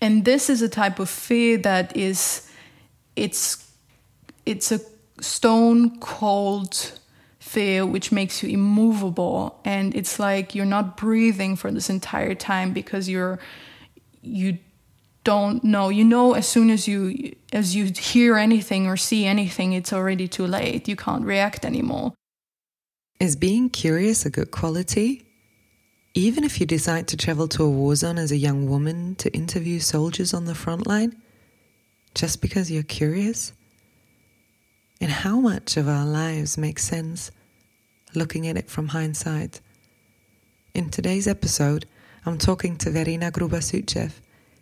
And this is a type of fear that is it's it's a stone cold fear which makes you immovable. And it's like you're not breathing for this entire time because you're you don't know. You know as soon as you as you hear anything or see anything it's already too late. You can't react anymore. Is being curious a good quality even if you decide to travel to a war zone as a young woman to interview soldiers on the front line just because you're curious and how much of our lives makes sense looking at it from hindsight in today's episode i'm talking to Verena Gruber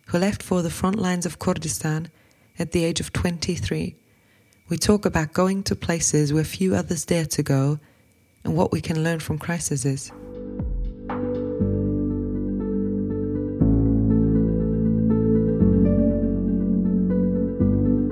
who left for the front lines of Kurdistan at the age of 23. We talk about going to places where few others dare to go and what we can learn from crises.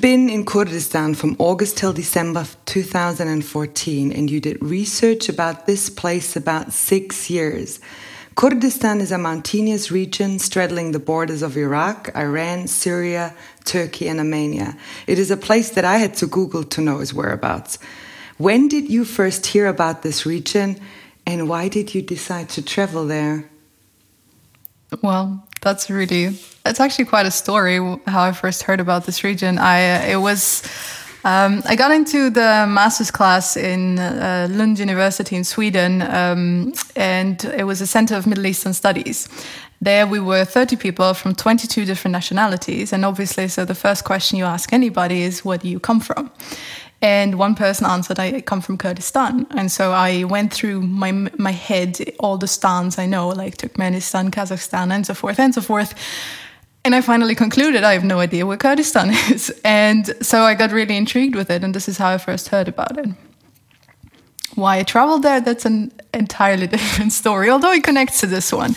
Been in Kurdistan from August till December 2014, and you did research about this place about six years. Kurdistan is a mountainous region straddling the borders of Iraq, Iran, Syria, Turkey, and Armenia. It is a place that I had to Google to know its whereabouts. When did you first hear about this region, and why did you decide to travel there? Well, that's really it's actually quite a story how I first heard about this region. I uh, it was um, I got into the master's class in uh, Lund University in Sweden, um, and it was a center of Middle Eastern studies. There we were 30 people from 22 different nationalities, and obviously, so the first question you ask anybody is, "Where do you come from?" And one person answered, I come from Kurdistan. And so I went through my, my head all the stans I know, like Turkmenistan, Kazakhstan, and so forth, and so forth. And I finally concluded I have no idea where Kurdistan is. And so I got really intrigued with it. And this is how I first heard about it. Why I traveled there, that's an entirely different story, although it connects to this one.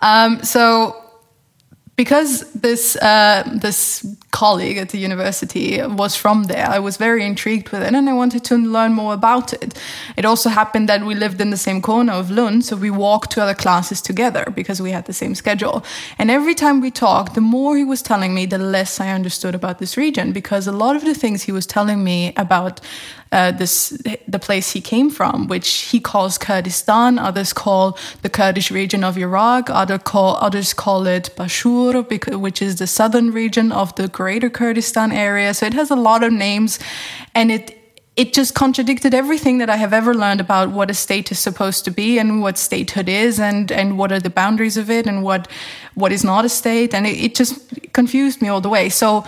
Um, so because this uh, this colleague at the university was from there, I was very intrigued with it, and I wanted to learn more about it. It also happened that we lived in the same corner of Lund, so we walked to other classes together because we had the same schedule. And every time we talked, the more he was telling me, the less I understood about this region because a lot of the things he was telling me about uh, this the place he came from, which he calls Kurdistan. Others call the Kurdish region of Iraq. Other call others call it Bashur, which is the southern region of the Greater Kurdistan area. So it has a lot of names, and it it just contradicted everything that I have ever learned about what a state is supposed to be and what statehood is and, and what are the boundaries of it and what what is not a state. And it, it just confused me all the way. So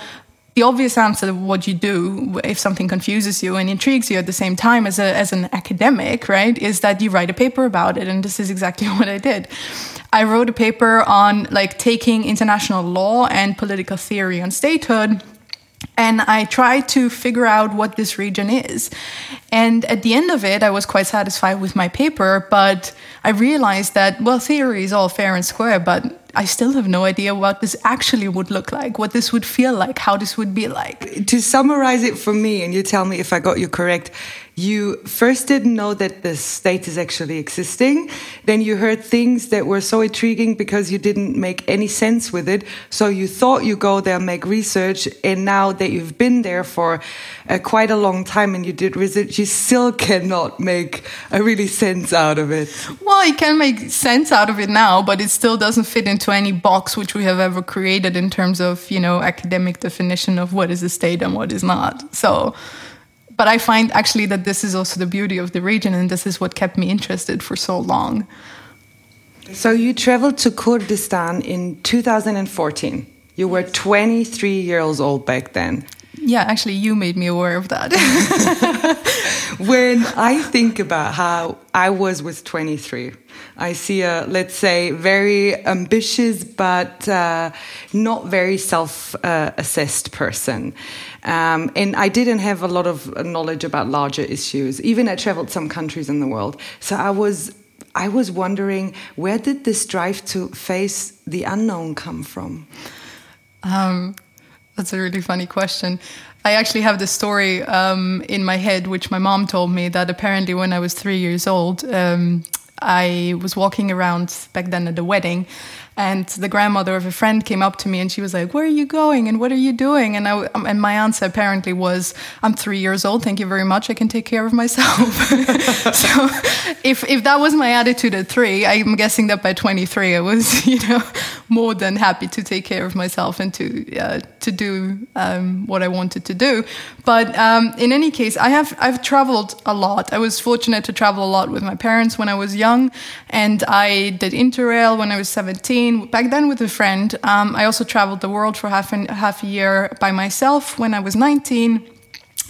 the obvious answer of what you do if something confuses you and intrigues you at the same time as, a, as an academic, right, is that you write a paper about it. And this is exactly what I did. I wrote a paper on like taking international law and political theory on statehood and I tried to figure out what this region is. And at the end of it, I was quite satisfied with my paper, but I realized that, well, theory is all fair and square, but I still have no idea what this actually would look like, what this would feel like, how this would be like. To summarize it for me, and you tell me if I got you correct, you first didn't know that the state is actually existing. Then you heard things that were so intriguing because you didn't make any sense with it. So you thought you go there, make research, and now that you've been there for uh, quite a long time and you did research, you still cannot make a really sense out of it. Well, you can make sense out of it now, but it still doesn't fit into any box which we have ever created in terms of you know academic definition of what is a state and what is not. So but I find actually that this is also the beauty of the region, and this is what kept me interested for so long. So you traveled to Kurdistan in 2014. You were 23 years old back then. Yeah, actually, you made me aware of that. when I think about how I was with 23, I see a, let's say, very ambitious but uh, not very self uh, assessed person. Um, and I didn't have a lot of knowledge about larger issues. Even I traveled some countries in the world. So I was. I was wondering where did this drive to face the unknown come from? Um, that's a really funny question. I actually have this story um, in my head, which my mom told me that apparently when I was three years old, um, I was walking around back then at the wedding, and the grandmother of a friend came up to me and she was like, "Where are you going? And what are you doing?" And I and my answer apparently was, "I'm three years old. Thank you very much. I can take care of myself." so, if if that was my attitude at three, I'm guessing that by 23 I was, you know, more than happy to take care of myself and to uh, to do um, what I wanted to do. But um, in any case, I have I've traveled a lot. I was fortunate to travel a lot with my parents when I was young, and I did interrail when I was 17. Back then with a friend. Um, I also traveled the world for half an, half a year by myself when I was 19.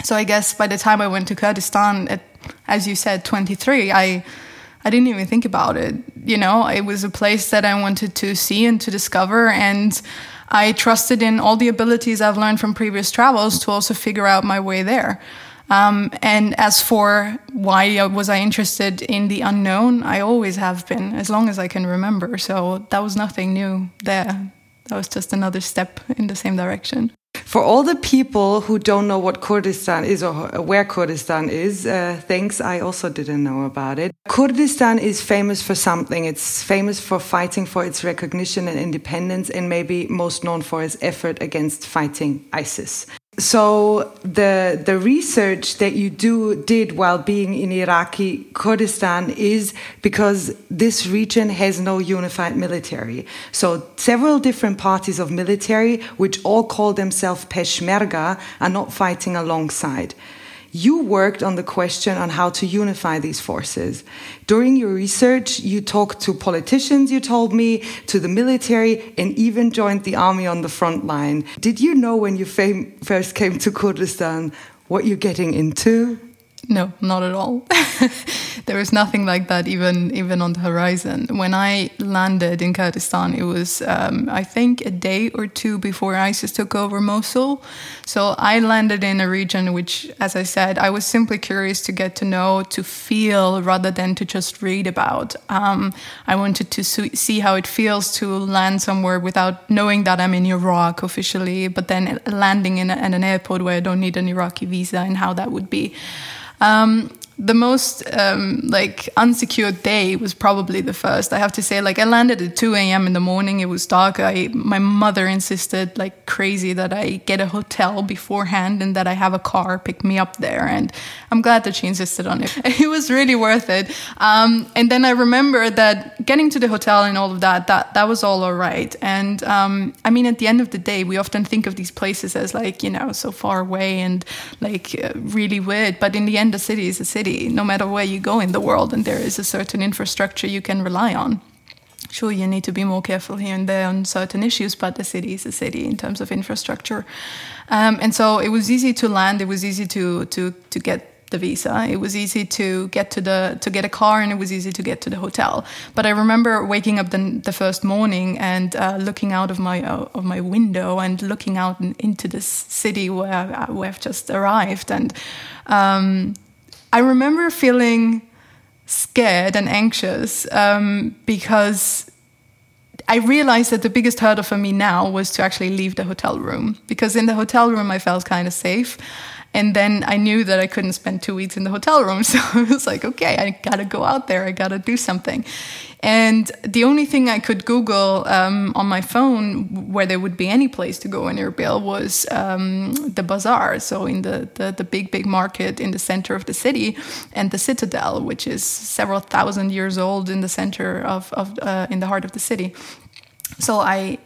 So I guess by the time I went to Kurdistan at, as you said, 23, I I didn't even think about it. You know, it was a place that I wanted to see and to discover. And I trusted in all the abilities I've learned from previous travels to also figure out my way there. Um, and as for why was I interested in the unknown, I always have been, as long as I can remember. So that was nothing new there. That was just another step in the same direction. For all the people who don't know what Kurdistan is or where Kurdistan is, uh, thanks, I also didn't know about it. Kurdistan is famous for something. It's famous for fighting for its recognition and independence, and maybe most known for its effort against fighting ISIS. So the the research that you do did while being in Iraqi Kurdistan is because this region has no unified military. So several different parties of military, which all call themselves Peshmerga, are not fighting alongside. You worked on the question on how to unify these forces. During your research, you talked to politicians, you told me, to the military, and even joined the army on the front line. Did you know when you first came to Kurdistan what you're getting into? No, not at all. there was nothing like that even even on the horizon. When I landed in Kurdistan, it was um, I think a day or two before ISIS took over Mosul. So I landed in a region which, as I said, I was simply curious to get to know, to feel, rather than to just read about. Um, I wanted to see how it feels to land somewhere without knowing that I'm in Iraq officially, but then landing in, a, in an airport where I don't need an Iraqi visa and how that would be. Um, the most um, like unsecured day was probably the first. I have to say, like I landed at 2 a.m. in the morning. It was dark. I my mother insisted like crazy that I get a hotel beforehand and that I have a car pick me up there. And I'm glad that she insisted on it. It was really worth it. Um, and then I remember that getting to the hotel and all of that, that that was all alright. And um, I mean, at the end of the day, we often think of these places as like you know so far away and like uh, really weird. But in the end, the city is a city no matter where you go in the world, and there is a certain infrastructure you can rely on. Sure, you need to be more careful here and there on certain issues, but the city is a city in terms of infrastructure. Um, and so it was easy to land. It was easy to to to get the visa. It was easy to get to the to get a car, and it was easy to get to the hotel. But I remember waking up the, the first morning and uh, looking out of my uh, of my window and looking out into this city where uh, where I've just arrived, and um, I remember feeling scared and anxious um, because I realized that the biggest hurdle for me now was to actually leave the hotel room because in the hotel room I felt kind of safe. And then I knew that I couldn't spend two weeks in the hotel room. So I was like, okay, I gotta go out there. I gotta do something. And the only thing I could Google um, on my phone where there would be any place to go in Erbil was um, the bazaar. So in the, the, the big, big market in the center of the city and the citadel, which is several thousand years old in the center of, of uh, in the heart of the city. So I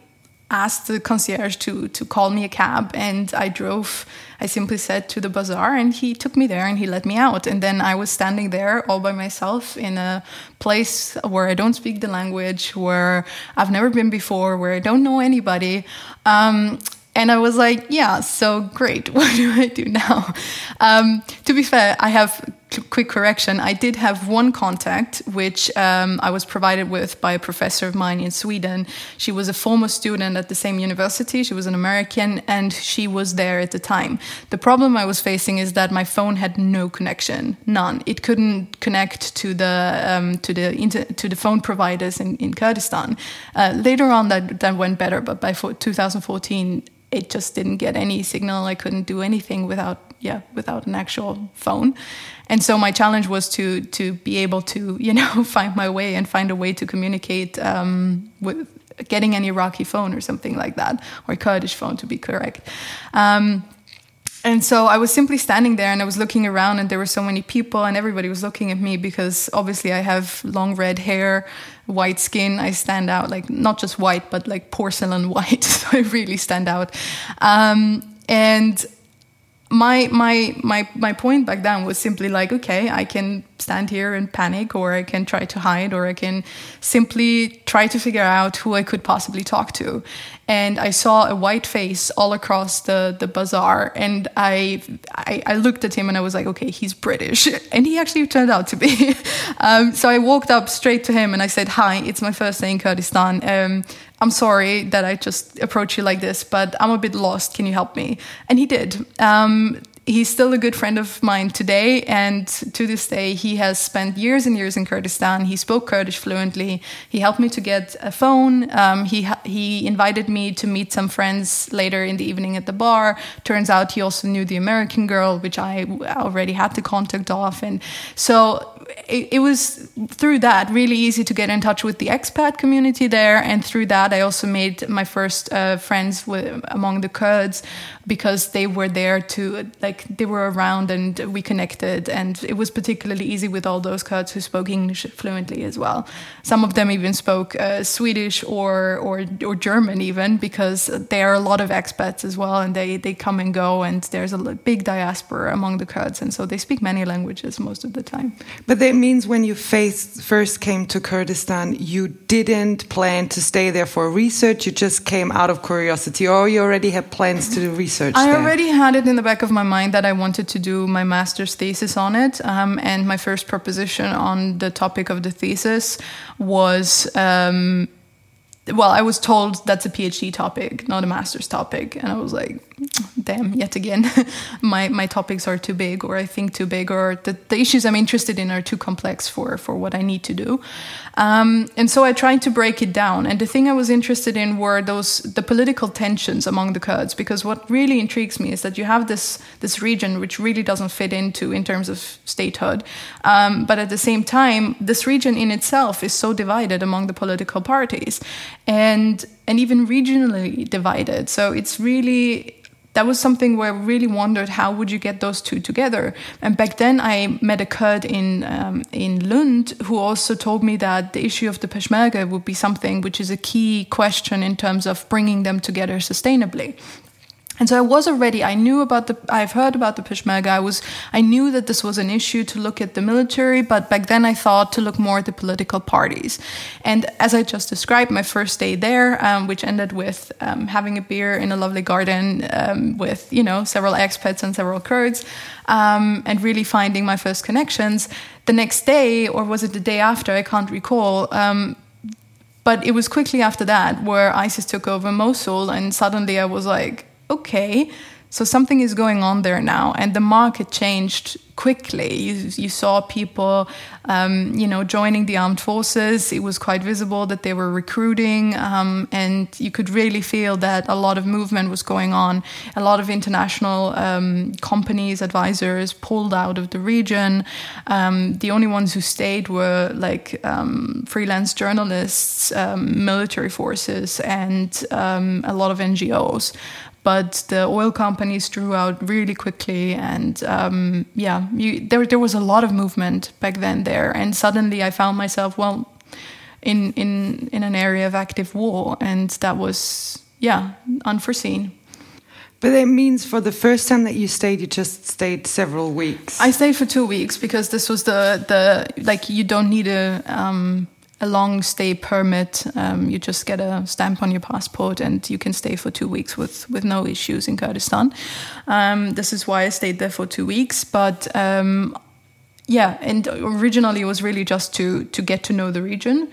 asked the concierge to to call me a cab and I drove I simply said to the bazaar and he took me there and he let me out and then I was standing there all by myself in a place where I don't speak the language where I've never been before where I don't know anybody um, and I was like, yeah, so great. What do I do now? Um, to be fair, I have quick correction. I did have one contact, which um, I was provided with by a professor of mine in Sweden. She was a former student at the same university. She was an American, and she was there at the time. The problem I was facing is that my phone had no connection, none. It couldn't connect to the um, to the inter- to the phone providers in, in Kurdistan. Uh, later on, that that went better, but by 2014 it just didn't get any signal. I couldn't do anything without yeah without an actual phone. And so my challenge was to to be able to you know find my way and find a way to communicate um, with getting an Iraqi phone or something like that or Kurdish phone to be correct. Um, and so I was simply standing there and I was looking around, and there were so many people, and everybody was looking at me because obviously I have long red hair, white skin. I stand out like not just white, but like porcelain white. so I really stand out. Um, and my my my my point back then was simply like okay i can stand here and panic or i can try to hide or i can simply try to figure out who i could possibly talk to and i saw a white face all across the the bazaar and i i, I looked at him and i was like okay he's british and he actually turned out to be um, so i walked up straight to him and i said hi it's my first day in kurdistan um, I'm sorry that I just approach you like this, but I'm a bit lost. Can you help me? And he did. Um, he's still a good friend of mine today, and to this day, he has spent years and years in Kurdistan. He spoke Kurdish fluently. He helped me to get a phone. Um, he he invited me to meet some friends later in the evening at the bar. Turns out he also knew the American girl, which I already had the contact of, and so it, it, was through that really easy to get in touch with the expat community there, and through that I also made my first uh, friends with, among the Kurds because they were there to like they were around and we connected, and it was particularly easy with all those Kurds who spoke English fluently as well. Some of them even spoke uh, Swedish or or or German even because there are a lot of expats as well, and they they come and go, and there's a big diaspora among the Kurds, and so they speak many languages most of the time. But that means when you first came to Kurdistan, you didn't plan to stay there for research. You just came out of curiosity, or you already had plans to do research. I there? already had it in the back of my mind that I wanted to do my master's thesis on it, um, and my first proposition on the topic of the thesis was. Um, well, I was told that's a PhD topic, not a master's topic, and I was like, damn, yet again, my my topics are too big, or I think too big, or the, the issues I'm interested in are too complex for for what I need to do. Um, and so I tried to break it down. And the thing I was interested in were those the political tensions among the Kurds, because what really intrigues me is that you have this this region which really doesn't fit into in terms of statehood, um, but at the same time, this region in itself is so divided among the political parties, and and even regionally divided. So it's really that was something where I really wondered how would you get those two together. And back then, I met a Kurd in um, in Lund who also told me that the issue of the Peshmerga would be something which is a key question in terms of bringing them together sustainably. And so I was already, I knew about the, I've heard about the Peshmerga. I was, I knew that this was an issue to look at the military, but back then I thought to look more at the political parties. And as I just described, my first day there, um, which ended with um, having a beer in a lovely garden um, with, you know, several expats and several Kurds, um, and really finding my first connections. The next day, or was it the day after? I can't recall um, but it was quickly after that where ISIS took over Mosul, and suddenly I was like, okay, So something is going on there now, and the market changed quickly. You, you saw people, um, you know, joining the armed forces. It was quite visible that they were recruiting, um, and you could really feel that a lot of movement was going on. A lot of international um, companies, advisors pulled out of the region. Um, the only ones who stayed were like um, freelance journalists, um, military forces, and a lot of NGOs but the oil companies drew out really quickly and um, yeah you, there, there was a lot of movement back then there and suddenly i found myself well in, in, in an area of active war and that was yeah unforeseen but it means for the first time that you stayed, you just stayed several weeks. I stayed for two weeks because this was the the like you don't need a um, a long stay permit. Um, you just get a stamp on your passport and you can stay for two weeks with, with no issues in Kurdistan. Um, this is why I stayed there for two weeks. But um, yeah, and originally it was really just to, to get to know the region.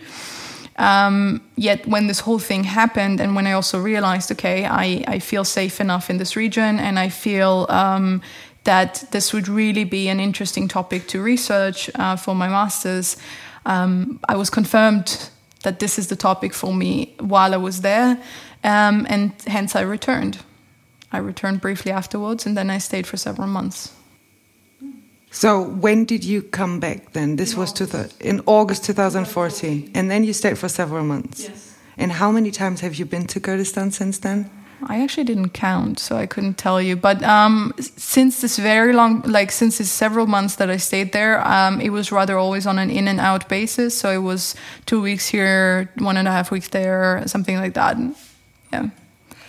Um, yet when this whole thing happened, and when I also realized, okay, I, I feel safe enough in this region and I feel um, that this would really be an interesting topic to research uh, for my master's um, I was confirmed that this is the topic for me while I was there, um, and hence I returned. I returned briefly afterwards, and then I stayed for several months. So when did you come back then? This in was August. in August 2014, and then you stayed for several months. Yes. And how many times have you been to Kurdistan since then? I actually didn't count, so I couldn't tell you. But um, since this very long, like since this several months that I stayed there, um, it was rather always on an in and out basis. So it was two weeks here, one and a half weeks there, something like that. Yeah,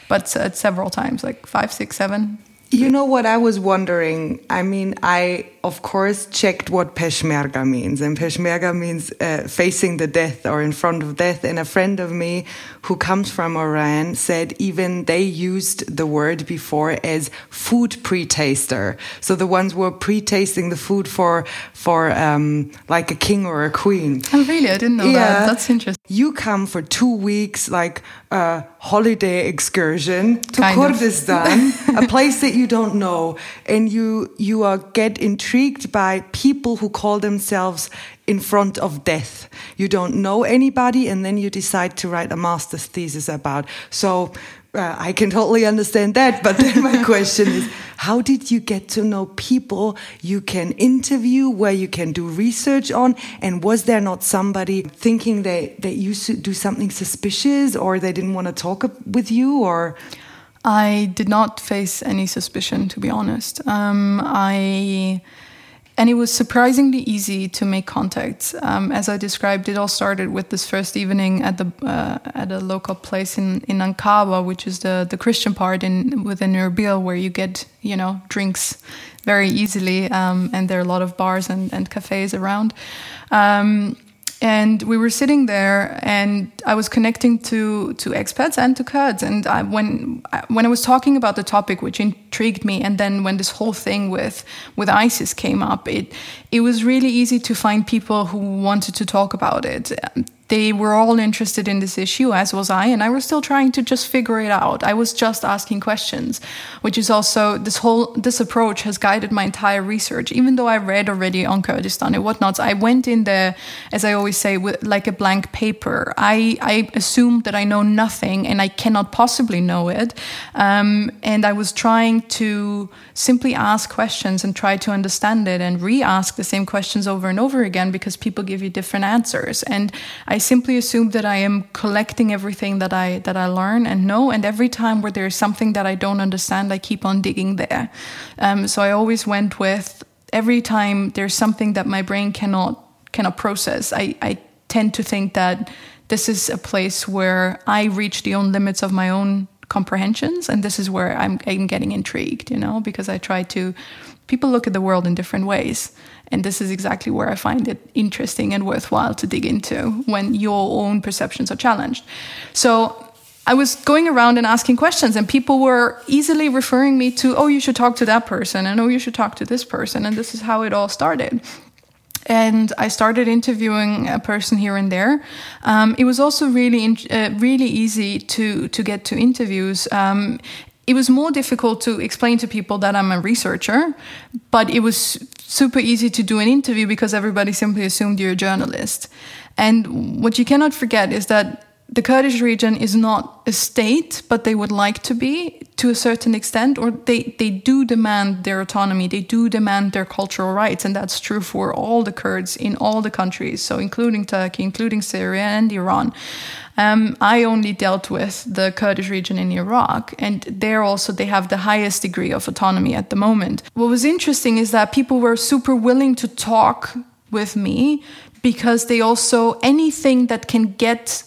but uh, several times, like five, six, seven. You know what I was wondering? I mean, I of course checked what Peshmerga means, and Peshmerga means uh, facing the death or in front of death. And a friend of me who comes from Iran said even they used the word before as food pre-taster. So the ones were pre-tasting the food for for um, like a king or a queen. Oh, really? I didn't know yeah. that. That's interesting. You come for two weeks, like a holiday excursion to kind Kurdistan, a place that you don't know, and you you are get intrigued by people who call themselves in front of death. You don't know anybody, and then you decide to write a master's thesis about. So uh, I can totally understand that. But then my question is, how did you get to know people you can interview, where you can do research on? And was there not somebody thinking that, that you should do something suspicious or they didn't want to talk with you or? I did not face any suspicion, to be honest. Um, I and it was surprisingly easy to make contacts. Um, as I described, it all started with this first evening at the uh, at a local place in in Ankawa, which is the the Christian part in within Erbil, where you get you know drinks very easily, um, and there are a lot of bars and, and cafes around. Um, and we were sitting there and i was connecting to to expats and to kurds and I, when when i was talking about the topic which intrigued me and then when this whole thing with with isis came up it it was really easy to find people who wanted to talk about it they were all interested in this issue, as was I, and I was still trying to just figure it out. I was just asking questions, which is also this whole this approach has guided my entire research. Even though I read already on Kurdistan and whatnot, I went in there, as I always say, with like a blank paper. I I assumed that I know nothing and I cannot possibly know it, um, and I was trying to simply ask questions and try to understand it and re-ask the same questions over and over again because people give you different answers, and I simply assume that I am collecting everything that I that I learn and know, and every time where there's something that I don't understand, I keep on digging there. Um, so I always went with every time there's something that my brain cannot cannot process. I, I tend to think that this is a place where I reach the own limits of my own comprehensions, and this is where I'm, I'm getting intrigued. You know, because I try to. People look at the world in different ways. And this is exactly where I find it interesting and worthwhile to dig into when your own perceptions are challenged. So I was going around and asking questions, and people were easily referring me to, oh, you should talk to that person, and oh, you should talk to this person. And this is how it all started. And I started interviewing a person here and there. Um, it was also really, uh, really easy to to get to interviews. Um, it was more difficult to explain to people that I'm a researcher, but it was super easy to do an interview because everybody simply assumed you're a journalist. And what you cannot forget is that the Kurdish region is not a state, but they would like to be to a certain extent, or they, they do demand their autonomy, they do demand their cultural rights, and that's true for all the Kurds in all the countries, so including Turkey, including Syria and Iran. Um, I only dealt with the Kurdish region in Iraq, and there also they have the highest degree of autonomy at the moment. What was interesting is that people were super willing to talk with me because they also anything that can get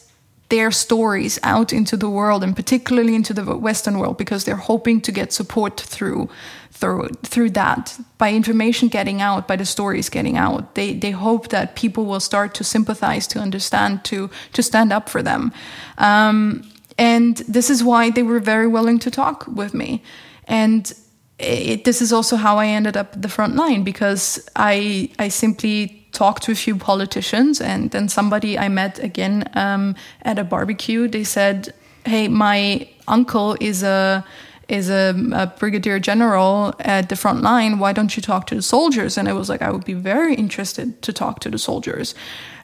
their stories out into the world and particularly into the western world because they're hoping to get support through through through that. By information getting out by the stories getting out they they hope that people will start to sympathize to understand to to stand up for them. Um, and this is why they were very willing to talk with me. And it, this is also how I ended up at the front line because I I simply talked to a few politicians, and then somebody I met again um, at a barbecue. They said, "Hey, my uncle is a." is a, a, brigadier general at the front line. Why don't you talk to the soldiers? And I was like, I would be very interested to talk to the soldiers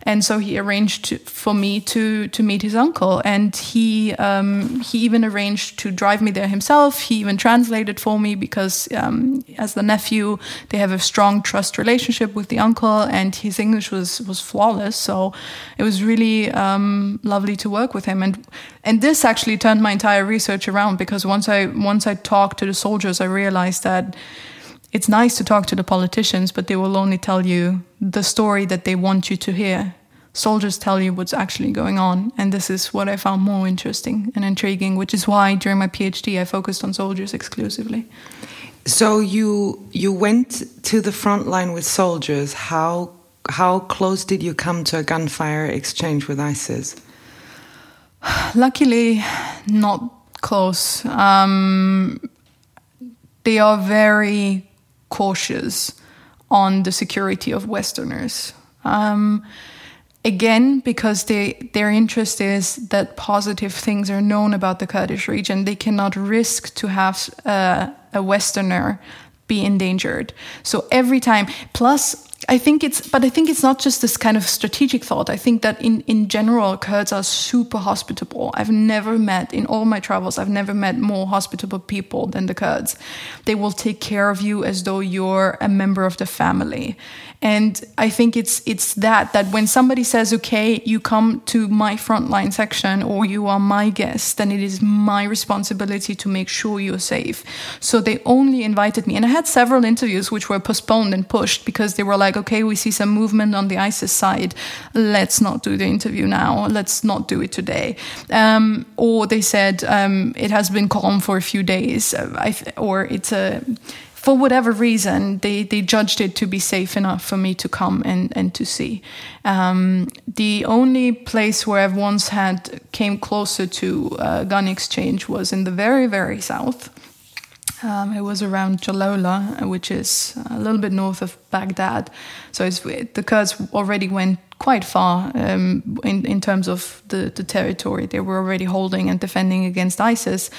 and so he arranged for me to to meet his uncle, and he um, he even arranged to drive me there himself. He even translated for me because um, as the nephew, they have a strong trust relationship with the uncle, and his English was was flawless. So it was really um, lovely to work with him, and and this actually turned my entire research around because once I once I talked to the soldiers, I realized that it's nice to talk to the politicians, but they will only tell you the story that they want you to hear. Soldiers tell you what's actually going on, and this is what I found more interesting and intriguing, which is why during my PhD I focused on soldiers exclusively. So you you went to the front line with soldiers. How how close did you come to a gunfire exchange with ISIS? Luckily, not close. Um, they are very cautious on the security of Westerners. Um, again, because they, their interest is that positive things are known about the Kurdish region, they cannot risk to have uh, a Westerner be endangered. So every time, plus I think it's, but I think it's not just this kind of strategic thought. I think that in, in general, Kurds are super hospitable. I've never met, in all my travels, I've never met more hospitable people than the Kurds. They will take care of you as though you're a member of the family. And I think it's it's that that when somebody says, "Okay, you come to my frontline section or you are my guest," then it is my responsibility to make sure you're safe. So they only invited me, and I had several interviews which were postponed and pushed because they were like, "Okay, we see some movement on the ISIS side. Let's not do the interview now. Let's not do it today." Um, or they said um, it has been calm for a few days, uh, or it's a for whatever reason, they, they judged it to be safe enough for me to come and, and to see. Um, the only place where I've once had came closer to a gun exchange was in the very, very south. Um, it was around Jalula, which is a little bit north of Baghdad. So the Kurds already went quite far um, in, in terms of the, the territory they were already holding and defending against ISIS.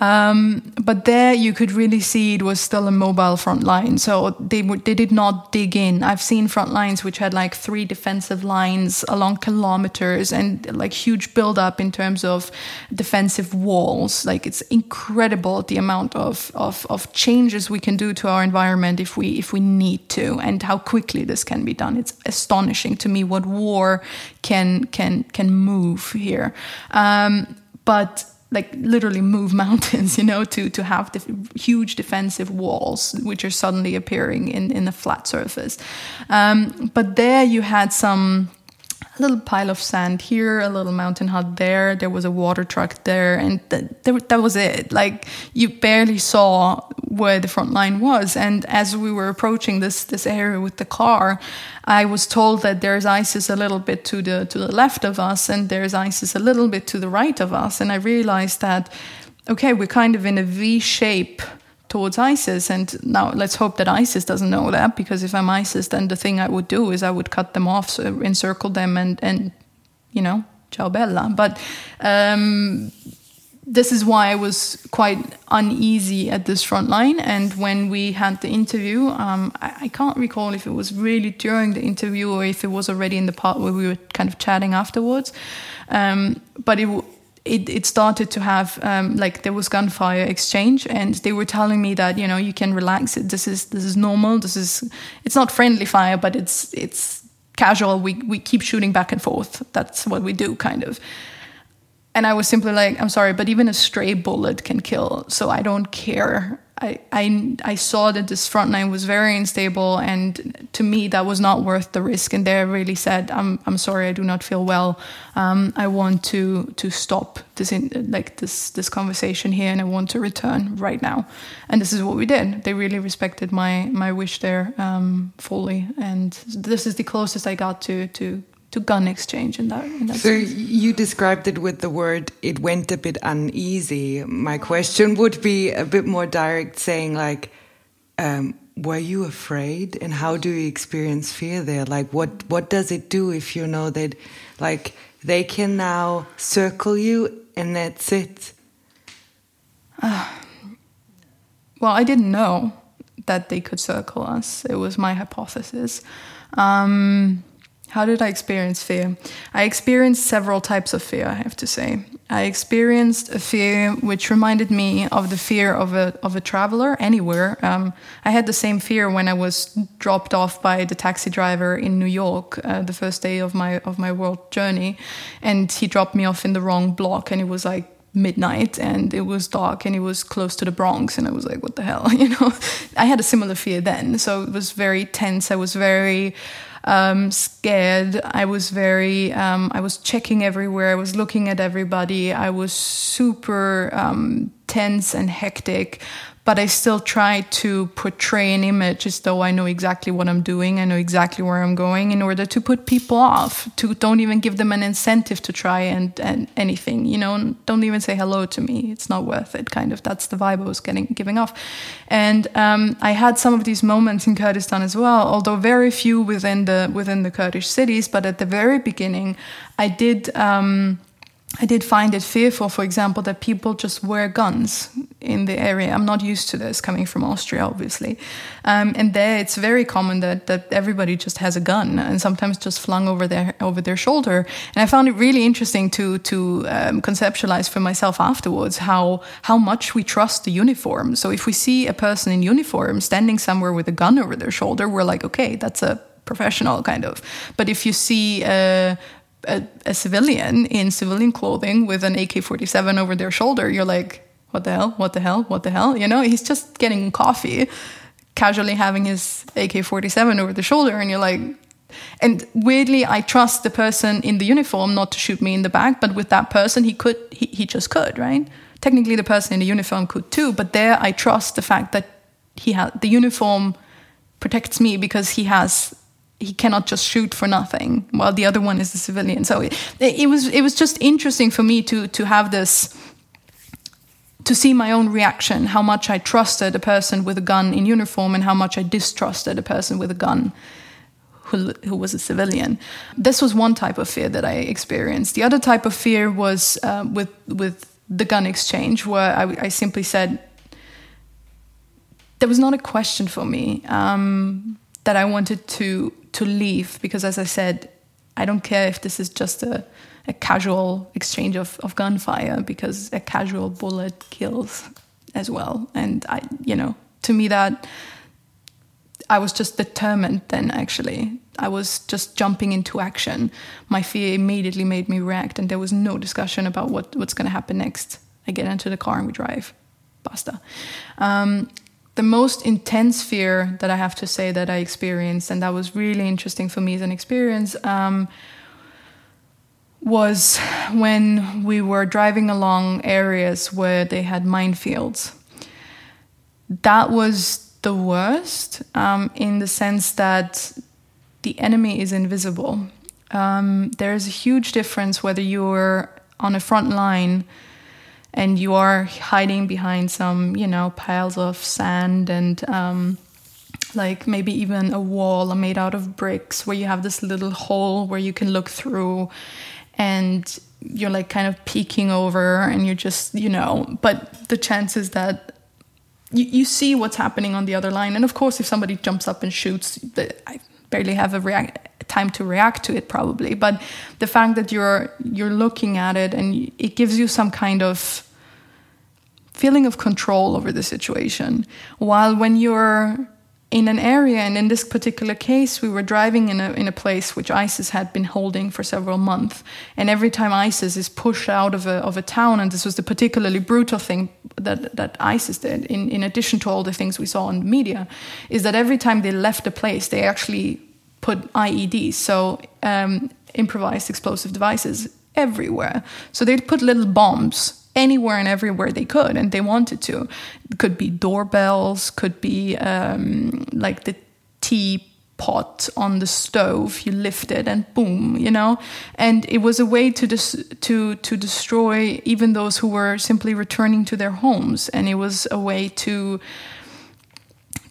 Um, but there you could really see it was still a mobile front line. So they, they did not dig in. I've seen front lines which had like three defensive lines along kilometers and like huge buildup in terms of defensive walls. Like it's incredible the amount of, of, of changes we can do to our environment if we, if we need to and how quickly this can be done. It's astonishing to me what war can, can, can move here. Um, but like literally move mountains, you know, to to have the huge defensive walls which are suddenly appearing in in a flat surface. Um, but there you had some a little pile of sand here, a little mountain hut there. There was a water truck there, and th- th- that was it. Like you barely saw where the front line was. And as we were approaching this this area with the car, I was told that there's ISIS a little bit to the to the left of us, and there's ISIS a little bit to the right of us. And I realized that okay, we're kind of in a V shape towards ISIS. And now let's hope that ISIS doesn't know that, because if I'm ISIS, then the thing I would do is I would cut them off, so encircle them, and and you know, ciao bella. But um, this is why I was quite uneasy at this front line. And when we had the interview, um, I, I, can't recall if it was really during the interview or if it was already in the part where we were kind of chatting afterwards. Um, but it, it, it started to have um, like there was gunfire exchange, and they were telling me that you know you can relax. This is this is normal. This is it's not friendly fire, but it's it's casual. We we keep shooting back and forth. That's what we do, kind of and I was simply like, I'm sorry, but even a stray bullet can kill. So I don't care. I, I, I saw that this front line was very unstable, and to me, that was not worth the risk. And there, I really said, "I'm, I'm sorry, I do not feel well. Um, I want to to stop this in, like this this conversation here, and I want to return right now." And this is what we did. They really respected my my wish there um, fully, and this is the closest I got to to to gun exchange in that. In that so sense. you described it with the word "it went a bit uneasy." My question would be a bit more direct, saying like, um, "Were you afraid?" And how do you experience fear there? Like, what what does it do if you know that, like, they can now circle you and that's it? Uh, well, I didn't know that they could circle us. It was my hypothesis. Um, how did I experience fear? I experienced several types of fear, I have to say. I experienced a fear which reminded me of the fear of a, of a traveler anywhere. Um, I had the same fear when I was dropped off by the taxi driver in New York uh, the first day of my, of my world journey. And he dropped me off in the wrong block, and it was like midnight and it was dark and it was close to the Bronx and I was like what the hell you know I had a similar fear then so it was very tense I was very um, scared. I was very, um, I was checking everywhere. I was looking at everybody. I was super um, tense and hectic but I still try to portray an image as though I know exactly what I'm doing, I know exactly where I'm going, in order to put people off, to don't even give them an incentive to try and, and anything, you know, don't even say hello to me. It's not worth it, kind of. That's the vibe I was getting giving off. And um, I had some of these moments in Kurdistan as well, although very few within the within the Kurdish cities. But at the very beginning, I did. Um, I did find it fearful, for example, that people just wear guns in the area. I'm not used to this coming from Austria, obviously. Um, and there, it's very common that, that everybody just has a gun and sometimes just flung over their over their shoulder. And I found it really interesting to to um, conceptualize for myself afterwards how how much we trust the uniform. So if we see a person in uniform standing somewhere with a gun over their shoulder, we're like, okay, that's a professional kind of. But if you see a, a, a civilian in civilian clothing with an AK 47 over their shoulder, you're like, what the hell? What the hell? What the hell? You know, he's just getting coffee, casually having his AK 47 over the shoulder, and you're like, and weirdly, I trust the person in the uniform not to shoot me in the back, but with that person, he could, he, he just could, right? Technically, the person in the uniform could too, but there I trust the fact that he had the uniform protects me because he has he cannot just shoot for nothing while the other one is the civilian. So it, it was it was just interesting for me to to have this to see my own reaction how much i trusted a person with a gun in uniform and how much i distrusted a person with a gun who, who was a civilian. This was one type of fear that i experienced. The other type of fear was uh, with with the gun exchange where I, I simply said there was not a question for me um, that I wanted to to leave because, as I said, I don't care if this is just a, a casual exchange of, of gunfire because a casual bullet kills as well. And I, you know, to me that I was just determined then. Actually, I was just jumping into action. My fear immediately made me react, and there was no discussion about what what's going to happen next. I get into the car and we drive. Basta. Um, the most intense fear that I have to say that I experienced, and that was really interesting for me as an experience, um, was when we were driving along areas where they had minefields. That was the worst um, in the sense that the enemy is invisible. Um, there is a huge difference whether you're on a front line and you are hiding behind some, you know, piles of sand and um, like maybe even a wall made out of bricks where you have this little hole where you can look through and you're like kind of peeking over and you're just you know but the chances that you, you see what's happening on the other line. And of course if somebody jumps up and shoots i barely have a react time to react to it probably but the fact that you're you're looking at it and it gives you some kind of feeling of control over the situation while when you're in an area, and in this particular case, we were driving in a, in a place which ISIS had been holding for several months. And every time ISIS is pushed out of a, of a town, and this was the particularly brutal thing that, that ISIS did, in, in addition to all the things we saw in the media, is that every time they left a place, they actually put IEDs, so um, improvised explosive devices, everywhere. So they'd put little bombs anywhere and everywhere they could and they wanted to it could be doorbells could be um, like the teapot on the stove you lift it and boom you know and it was a way to to to destroy even those who were simply returning to their homes and it was a way to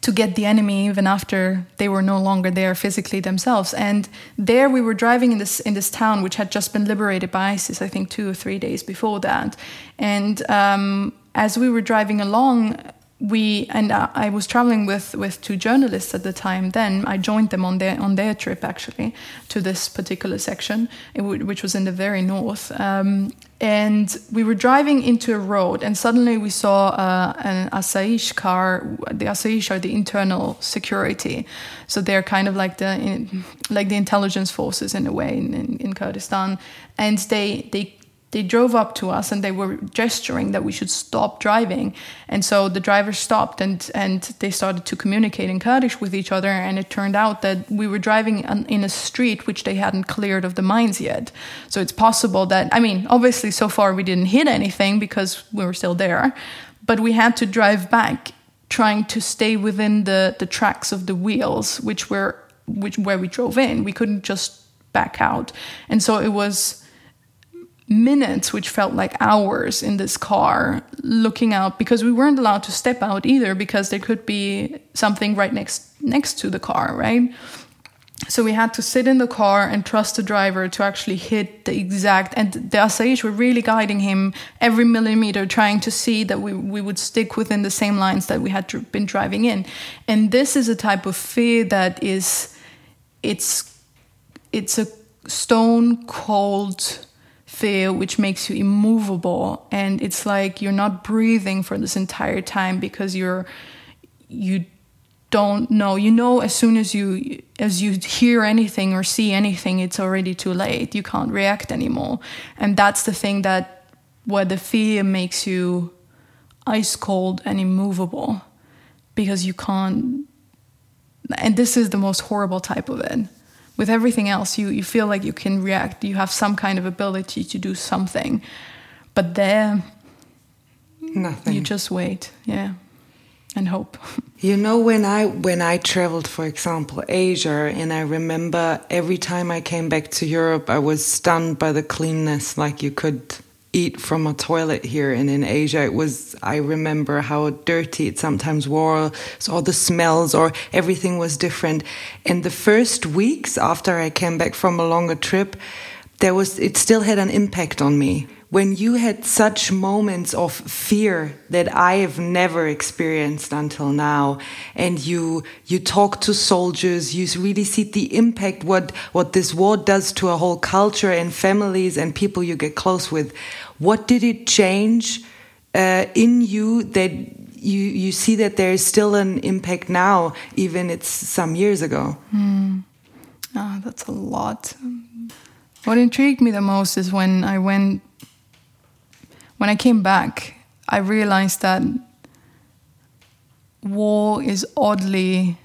to get the enemy even after they were no longer there physically themselves. And there we were driving in this in this town which had just been liberated by ISIS, I think two or three days before that. And um, as we were driving along, we and I was traveling with with two journalists at the time. Then I joined them on their on their trip actually to this particular section, which was in the very north. Um, and we were driving into a road, and suddenly we saw uh, an Asayish car. The Asayish are the internal security, so they're kind of like the like the intelligence forces in a way in, in, in Kurdistan, and they they they drove up to us and they were gesturing that we should stop driving. And so the driver stopped and, and they started to communicate in Kurdish with each other. And it turned out that we were driving in a street which they hadn't cleared of the mines yet. So it's possible that, I mean, obviously, so far we didn't hit anything because we were still there, but we had to drive back trying to stay within the, the tracks of the wheels, which were which where we drove in. We couldn't just back out. And so it was minutes, which felt like hours in this car looking out because we weren't allowed to step out either because there could be something right next next to the car, right? So we had to sit in the car and trust the driver to actually hit the exact and the Asayish were really guiding him every millimeter, trying to see that we, we would stick within the same lines that we had been driving in. And this is a type of fear that is it's it's a stone cold fear which makes you immovable. And it's like you're not breathing for this entire time because you're you don't know. You know as soon as you as you hear anything or see anything it's already too late. You can't react anymore. And that's the thing that where the fear makes you ice cold and immovable because you can't and this is the most horrible type of it with everything else you, you feel like you can react. You have some kind of ability to do something. But there nothing. you just wait. Yeah. And hope. You know when i when i traveled for example asia and i remember every time i came back to europe i was stunned by the cleanness like you could eat from a toilet here and in Asia it was I remember how dirty it sometimes was all the smells or everything was different. And the first weeks after I came back from a longer trip there was it still had an impact on me when you had such moments of fear that I have never experienced until now, and you you talk to soldiers, you really see the impact what what this war does to a whole culture and families and people you get close with. What did it change uh, in you that you you see that there is still an impact now, even it's some years ago? Mm. Oh, that's a lot. What intrigued me the most is when I went when I came back, I realized that war is oddly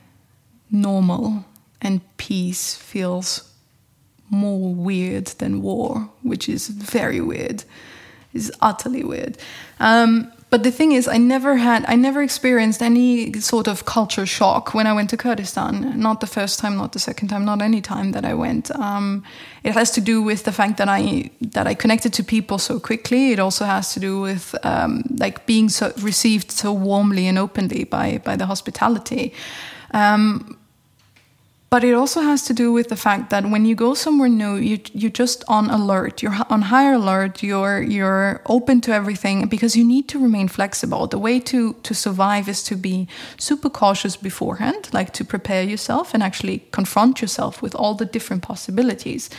normal and peace feels more weird than war, which is very weird. It's utterly weird. Um, but the thing is, I never had, I never experienced any sort of culture shock when I went to Kurdistan. Not the first time, not the second time, not any time that I went. Um, it has to do with the fact that I that I connected to people so quickly. It also has to do with um, like being so received so warmly and openly by by the hospitality. Um, but it also has to do with the fact that when you go somewhere new you you're just on alert. You're on higher alert. You're you're open to everything because you need to remain flexible. The way to to survive is to be super cautious beforehand like to prepare yourself and actually confront yourself with all the different possibilities.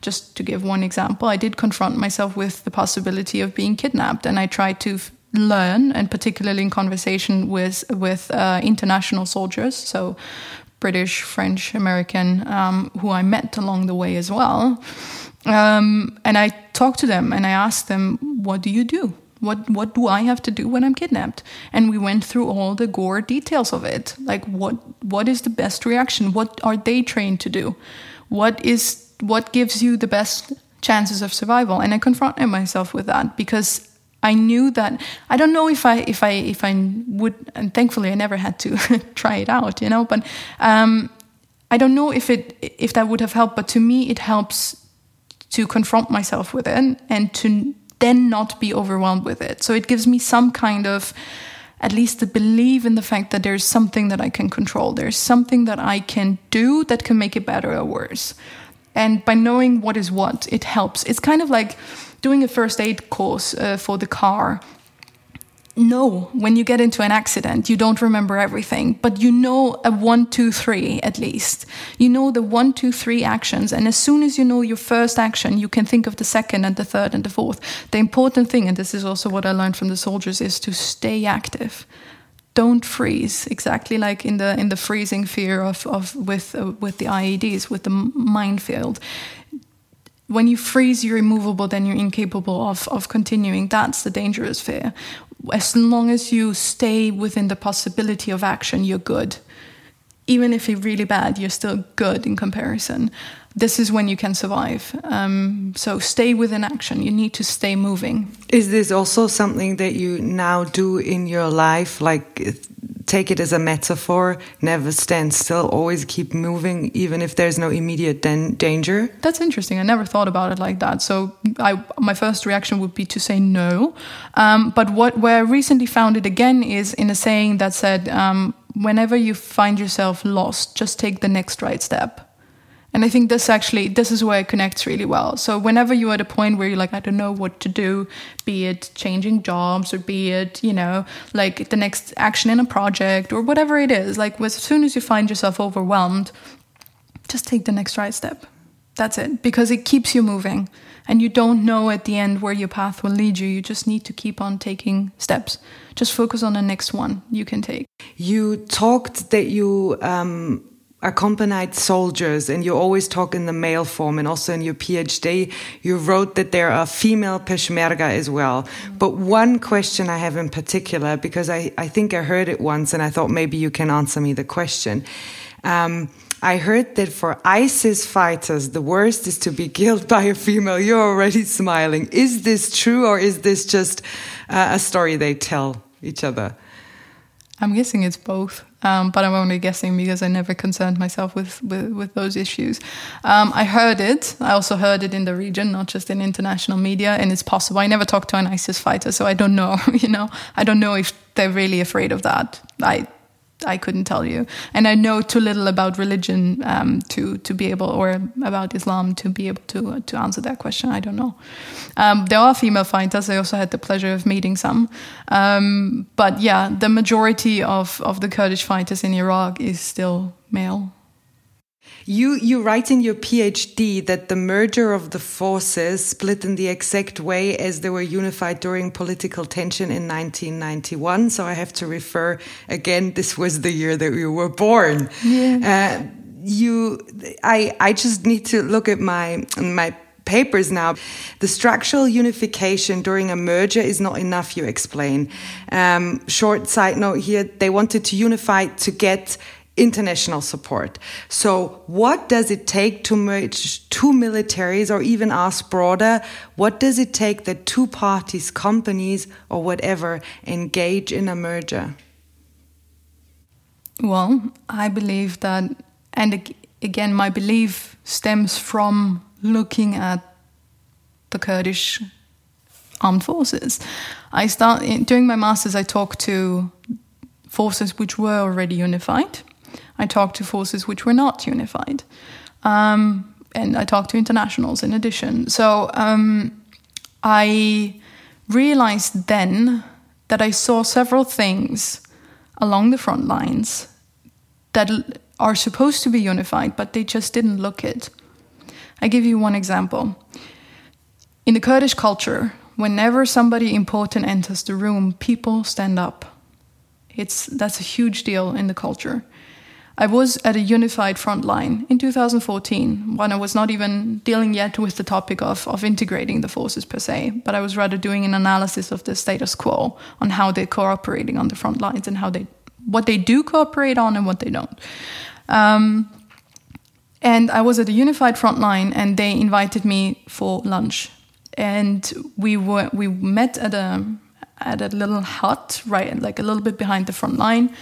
Just to give one example i did confront myself with the possibility of being kidnapped and i tried to learn and particularly in conversation with with uh, international soldiers. So British, French, American, um, who I met along the way as well. Um, and I talked to them and I asked them, What do you do? What, what do I have to do when I'm kidnapped? And we went through all the gore details of it. Like, what, what is the best reaction? What are they trained to do? What, is, what gives you the best chances of survival? And I confronted myself with that because I knew that I don't know if I if I if I would and thankfully I never had to try it out, you know, but um, I don't know if it if that would have helped, but to me it helps to confront myself with it and to then not be overwhelmed with it. So it gives me some kind of at least to believe in the fact that there's something that I can control. There's something that I can do that can make it better or worse. And by knowing what is what, it helps. It's kind of like doing a first aid course uh, for the car no, when you get into an accident, you don't remember everything, but you know a one, two, three at least. You know the one, two, three actions, and as soon as you know your first action, you can think of the second and the third and the fourth. The important thing, and this is also what I learned from the soldiers, is to stay active. Don't freeze, exactly like in the in the freezing fear of of with uh, with the IEDs, with the minefield when you freeze, you're immovable, then you're incapable of, of continuing. That's the dangerous fear. As long as you stay within the possibility of action, you're good. Even if you're really bad, you're still good in comparison. This is when you can survive. Um, so stay within action. You need to stay moving. Is this also something that you now do in your life? Like take it as a metaphor never stand still always keep moving even if there's no immediate danger that's interesting i never thought about it like that so I, my first reaction would be to say no um, but what where i recently found it again is in a saying that said um, whenever you find yourself lost just take the next right step and I think this actually this is where it connects really well. So whenever you're at a point where you're like, I don't know what to do, be it changing jobs or be it, you know, like the next action in a project or whatever it is, like as soon as you find yourself overwhelmed, just take the next right step. That's it. Because it keeps you moving. And you don't know at the end where your path will lead you. You just need to keep on taking steps. Just focus on the next one you can take. You talked that you um accompanied soldiers and you always talk in the male form and also in your phd you wrote that there are female peshmerga as well but one question i have in particular because i, I think i heard it once and i thought maybe you can answer me the question um, I heard that for ISIS fighters, the worst is to be killed by a female. You're already smiling. Is this true or is this just uh, a story they tell each other? I'm guessing it's both. Um, but I'm only guessing because I never concerned myself with with, with those issues. Um, I heard it. I also heard it in the region, not just in international media, and it's possible. I never talked to an ISIS fighter, so I don't know. You know, I don't know if they're really afraid of that. I I couldn't tell you, and I know too little about religion um, to to be able, or about Islam to be able to uh, to answer that question. I don't know. Um, there are female fighters. I also had the pleasure of meeting some, um, but yeah, the majority of of the Kurdish fighters in Iraq is still male. You you write in your PhD that the merger of the forces split in the exact way as they were unified during political tension in 1991. So I have to refer again. This was the year that you were born. Yeah. Uh, you, I I just need to look at my my papers now. The structural unification during a merger is not enough, you explain. Um, short side note here, they wanted to unify to get international support. So, what does it take to merge two militaries, or even ask broader, what does it take that two parties, companies, or whatever, engage in a merger? Well, I believe that, and again, my belief stems from looking at the Kurdish armed forces. I start during my masters. I talked to forces which were already unified I talked to forces which were not unified. Um, and I talked to internationals in addition. So um, I realized then that I saw several things along the front lines that are supposed to be unified, but they just didn't look it. I give you one example. In the Kurdish culture, whenever somebody important enters the room, people stand up. It's that's a huge deal in the culture. I was at a unified front line in 2014 when I was not even dealing yet with the topic of, of integrating the forces per se, but I was rather doing an analysis of the status quo on how they're cooperating on the front lines and how they what they do cooperate on and what they don't. Um, and I was at a unified front line, and they invited me for lunch, and we were we met at a at a little hut right like a little bit behind the front line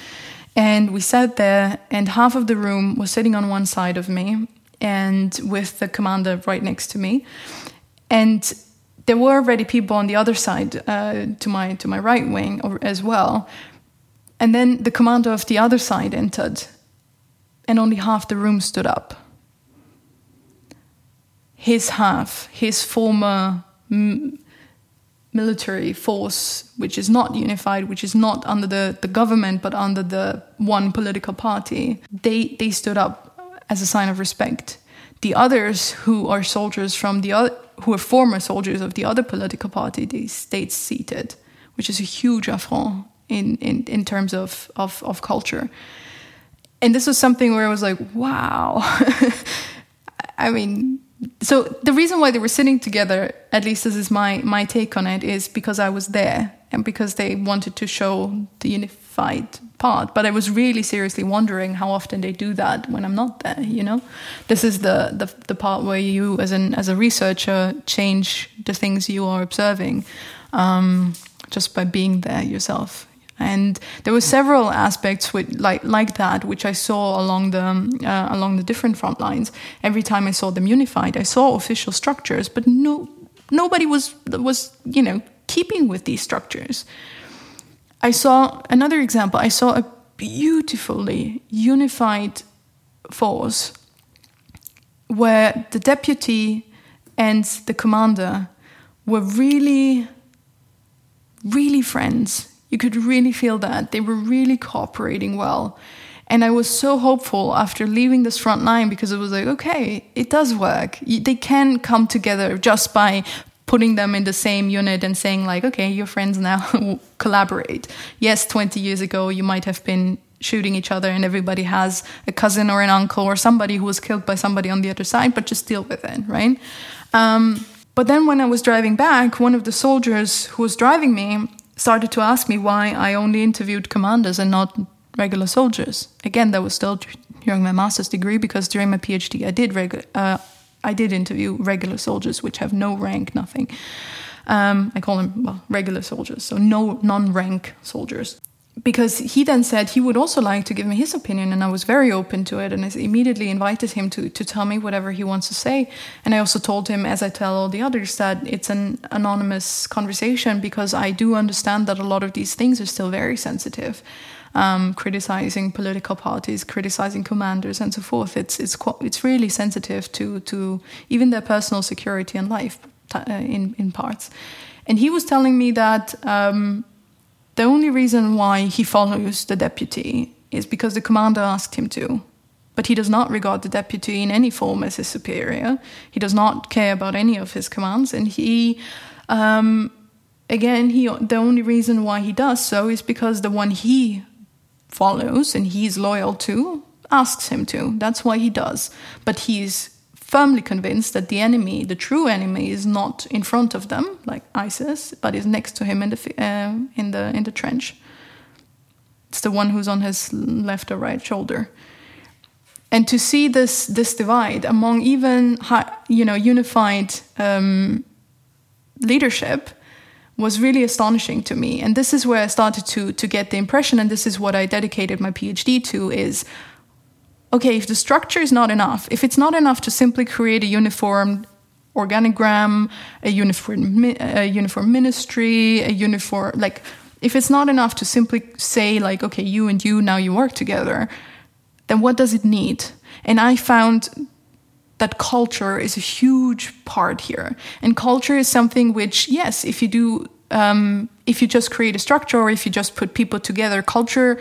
and we sat there, and half of the room was sitting on one side of me, and with the commander right next to me. And there were already people on the other side, uh, to my to my right wing as well. And then the commander of the other side entered, and only half the room stood up. His half, his former military force which is not unified which is not under the, the government but under the one political party they they stood up as a sign of respect. The others who are soldiers from the other who are former soldiers of the other political party they stayed seated which is a huge affront in in, in terms of, of of culture. And this was something where i was like wow. I mean so the reason why they were sitting together, at least this is my my take on it, is because I was there and because they wanted to show the unified part. But I was really seriously wondering how often they do that when I'm not there. You know, this is the the, the part where you, as an as a researcher, change the things you are observing um, just by being there yourself. And there were several aspects with, like like that which I saw along the uh, along the different front lines. Every time I saw them unified, I saw official structures, but no nobody was was you know keeping with these structures. I saw another example. I saw a beautifully unified force where the deputy and the commander were really, really friends you could really feel that. They were really cooperating well. And I was so hopeful after leaving this front line because it was like, okay, it does work. They can come together just by putting them in the same unit and saying, like, okay, you're friends now, collaborate. Yes, 20 years ago, you might have been shooting each other and everybody has a cousin or an uncle or somebody who was killed by somebody on the other side, but just deal with it, right? Um, but then when I was driving back, one of the soldiers who was driving me started to ask me why I only interviewed commanders and not regular soldiers. Again, that was still during my master's degree because during my PhD I did regu- uh, I did interview regular soldiers which have no rank, nothing. Um, I call them well, regular soldiers, so no non-rank soldiers because he then said he would also like to give me his opinion and i was very open to it and i immediately invited him to, to tell me whatever he wants to say. And i also told him as i tell all the others that it's an anonymous conversation because i do understand that a lot of these things are still very sensitive. Um, criticizing political parties criticizing commanders and so forth it's it's it's really sensitive to to even their personal security and life uh, in in parts. And he was telling me that um, the only reason why he follows the deputy is because the commander asked him to. But he does not regard the deputy in any form as his superior. He does not care about any of his commands, and he, um, again, he the only reason why he does so is because the one he follows and he's loyal to asks him to. That's why he does. But he's firmly convinced that the enemy, the true enemy, is not in front of them, like ISIS, but is next to him in the uh, in the in the trench. It's the one who's on his left or right shoulder. And to see this this divide among even you know unified um, leadership was really astonishing to me. And this is where I started to to get the impression, and this is what I dedicated my PhD to: is okay, if the structure is not enough, if it's not enough to simply create a uniform organigram, a uniform, a uniform ministry, a uniform, like, if it's not enough to simply say, like, okay, you and you, now you work together, then what does it need? And I found that culture is a huge part here. And culture is something which, yes, if you do, um, if you just create a structure or if you just put people together, culture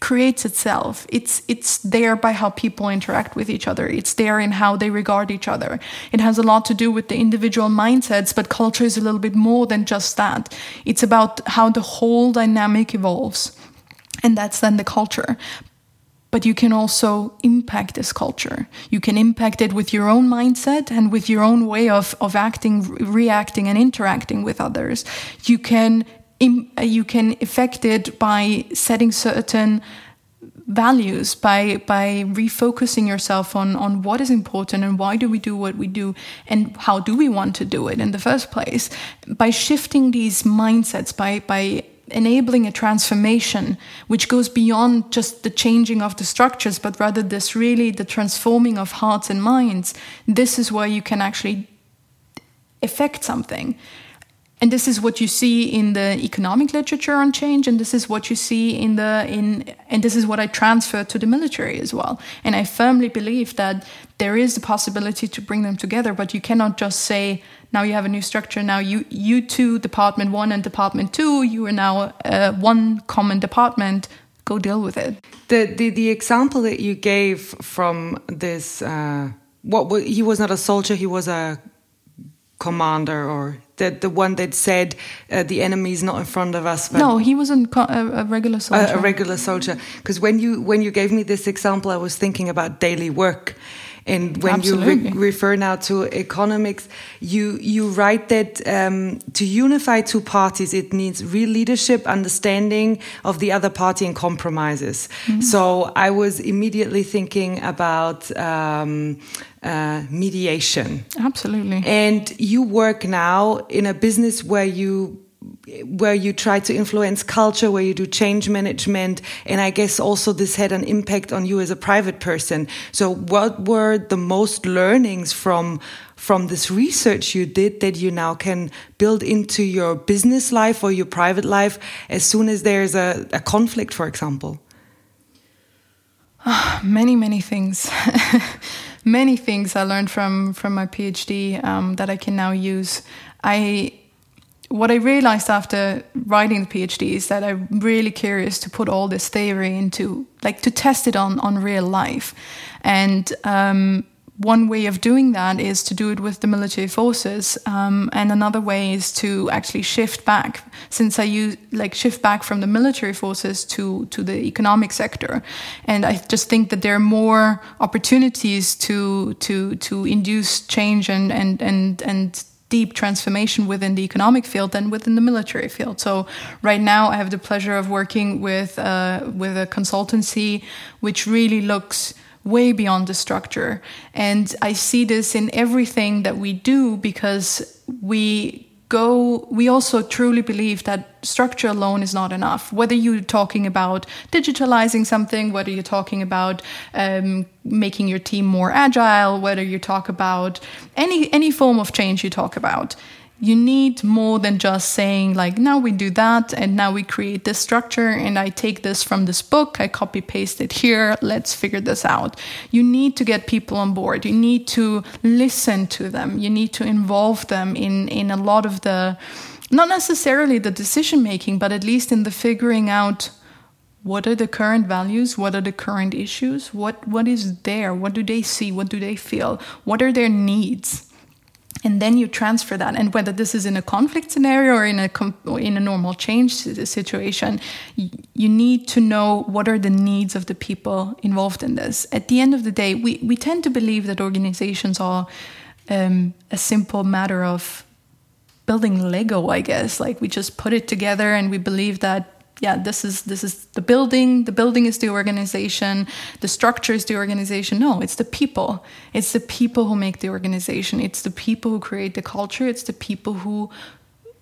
creates itself. It's it's there by how people interact with each other. It's there in how they regard each other. It has a lot to do with the individual mindsets, but culture is a little bit more than just that. It's about how the whole dynamic evolves. And that's then the culture. But you can also impact this culture. You can impact it with your own mindset and with your own way of, of acting, reacting, and interacting with others. You can Uh, you can affect it by setting certain values by by refocusing yourself on on what is important and why do we do what we do and how do we want to do it in the first place. By shifting these mindsets by by enabling a transformation which goes beyond just the changing of the structures but rather this really the transforming of hearts and minds this is where you can actually affect something and this is what you see in the economic literature on change and this is what you see in the in and this is what i transfer to the military as well. And i firmly believe that there is a possibility to bring them together but you cannot just say now you have a new structure now you you two department one and department two you are now uh, one common department. Go deal with it. The the, the example that you gave from this uh, what he was not a soldier he was a commander or the the one that said uh, the enemy is not in front of us. no, he was a, a regular soldier. A, a regular soldier. Because when you when you gave me this example, I was thinking about daily work. And when Absolutely. you re refer now to economics, you you write that um, to unify two parties, it needs real leadership, understanding of the other party, and compromises. Mm. So I was immediately thinking about. Um, uh, mediation. Absolutely. And you work now in a business where you where you try to influence culture, where you do change management, and I guess also this had an impact on you as a private person. So, what were the most learnings from from this research you did that you now can build into your business life or your private life as soon as there's a, a conflict, for example? Oh, many, many things. many things I learned from from my PhD um, that I can now use. I what I realized after writing the PhD is that I'm really curious to put all this theory into like to test it on on real life, and um, one way of doing that is to do it with the military forces, um, and another way is to actually shift back. Since I use like shift back from the military forces to to the economic sector, and I just think that there are more opportunities to to to induce change and and and and deep transformation within the economic field than within the military field. So right now, I have the pleasure of working with uh, with a consultancy which really looks way beyond the structure. And I see this in everything that we do because we go we also truly believe that structure alone is not enough. Whether you're talking about digitalizing something whether you're talking about um, making your team more agile whether you talk about any any form of change you talk about you need more than just saying like now we do that and now we create this structure and i take this from this book i copy paste it here let's figure this out. You need to get people on board. You need to listen to them. You need to involve them in in a lot of the not necessarily the decision making but at least in the figuring out what are the current values what are the current issues what what is there what do they see what do they feel what are their needs and then you transfer that. And whether this is in a conflict scenario or in a in a normal change situation you need to know what are the needs of the people involved in this. At the end of the day we we tend to believe that organizations are um, a simple matter of building lego i guess. Like we just put it together and we believe that yeah this is this is the building the building is the organization the structure is the organization. No it's the people. It's the people who make the organization. It's the people who create the culture. It's the people who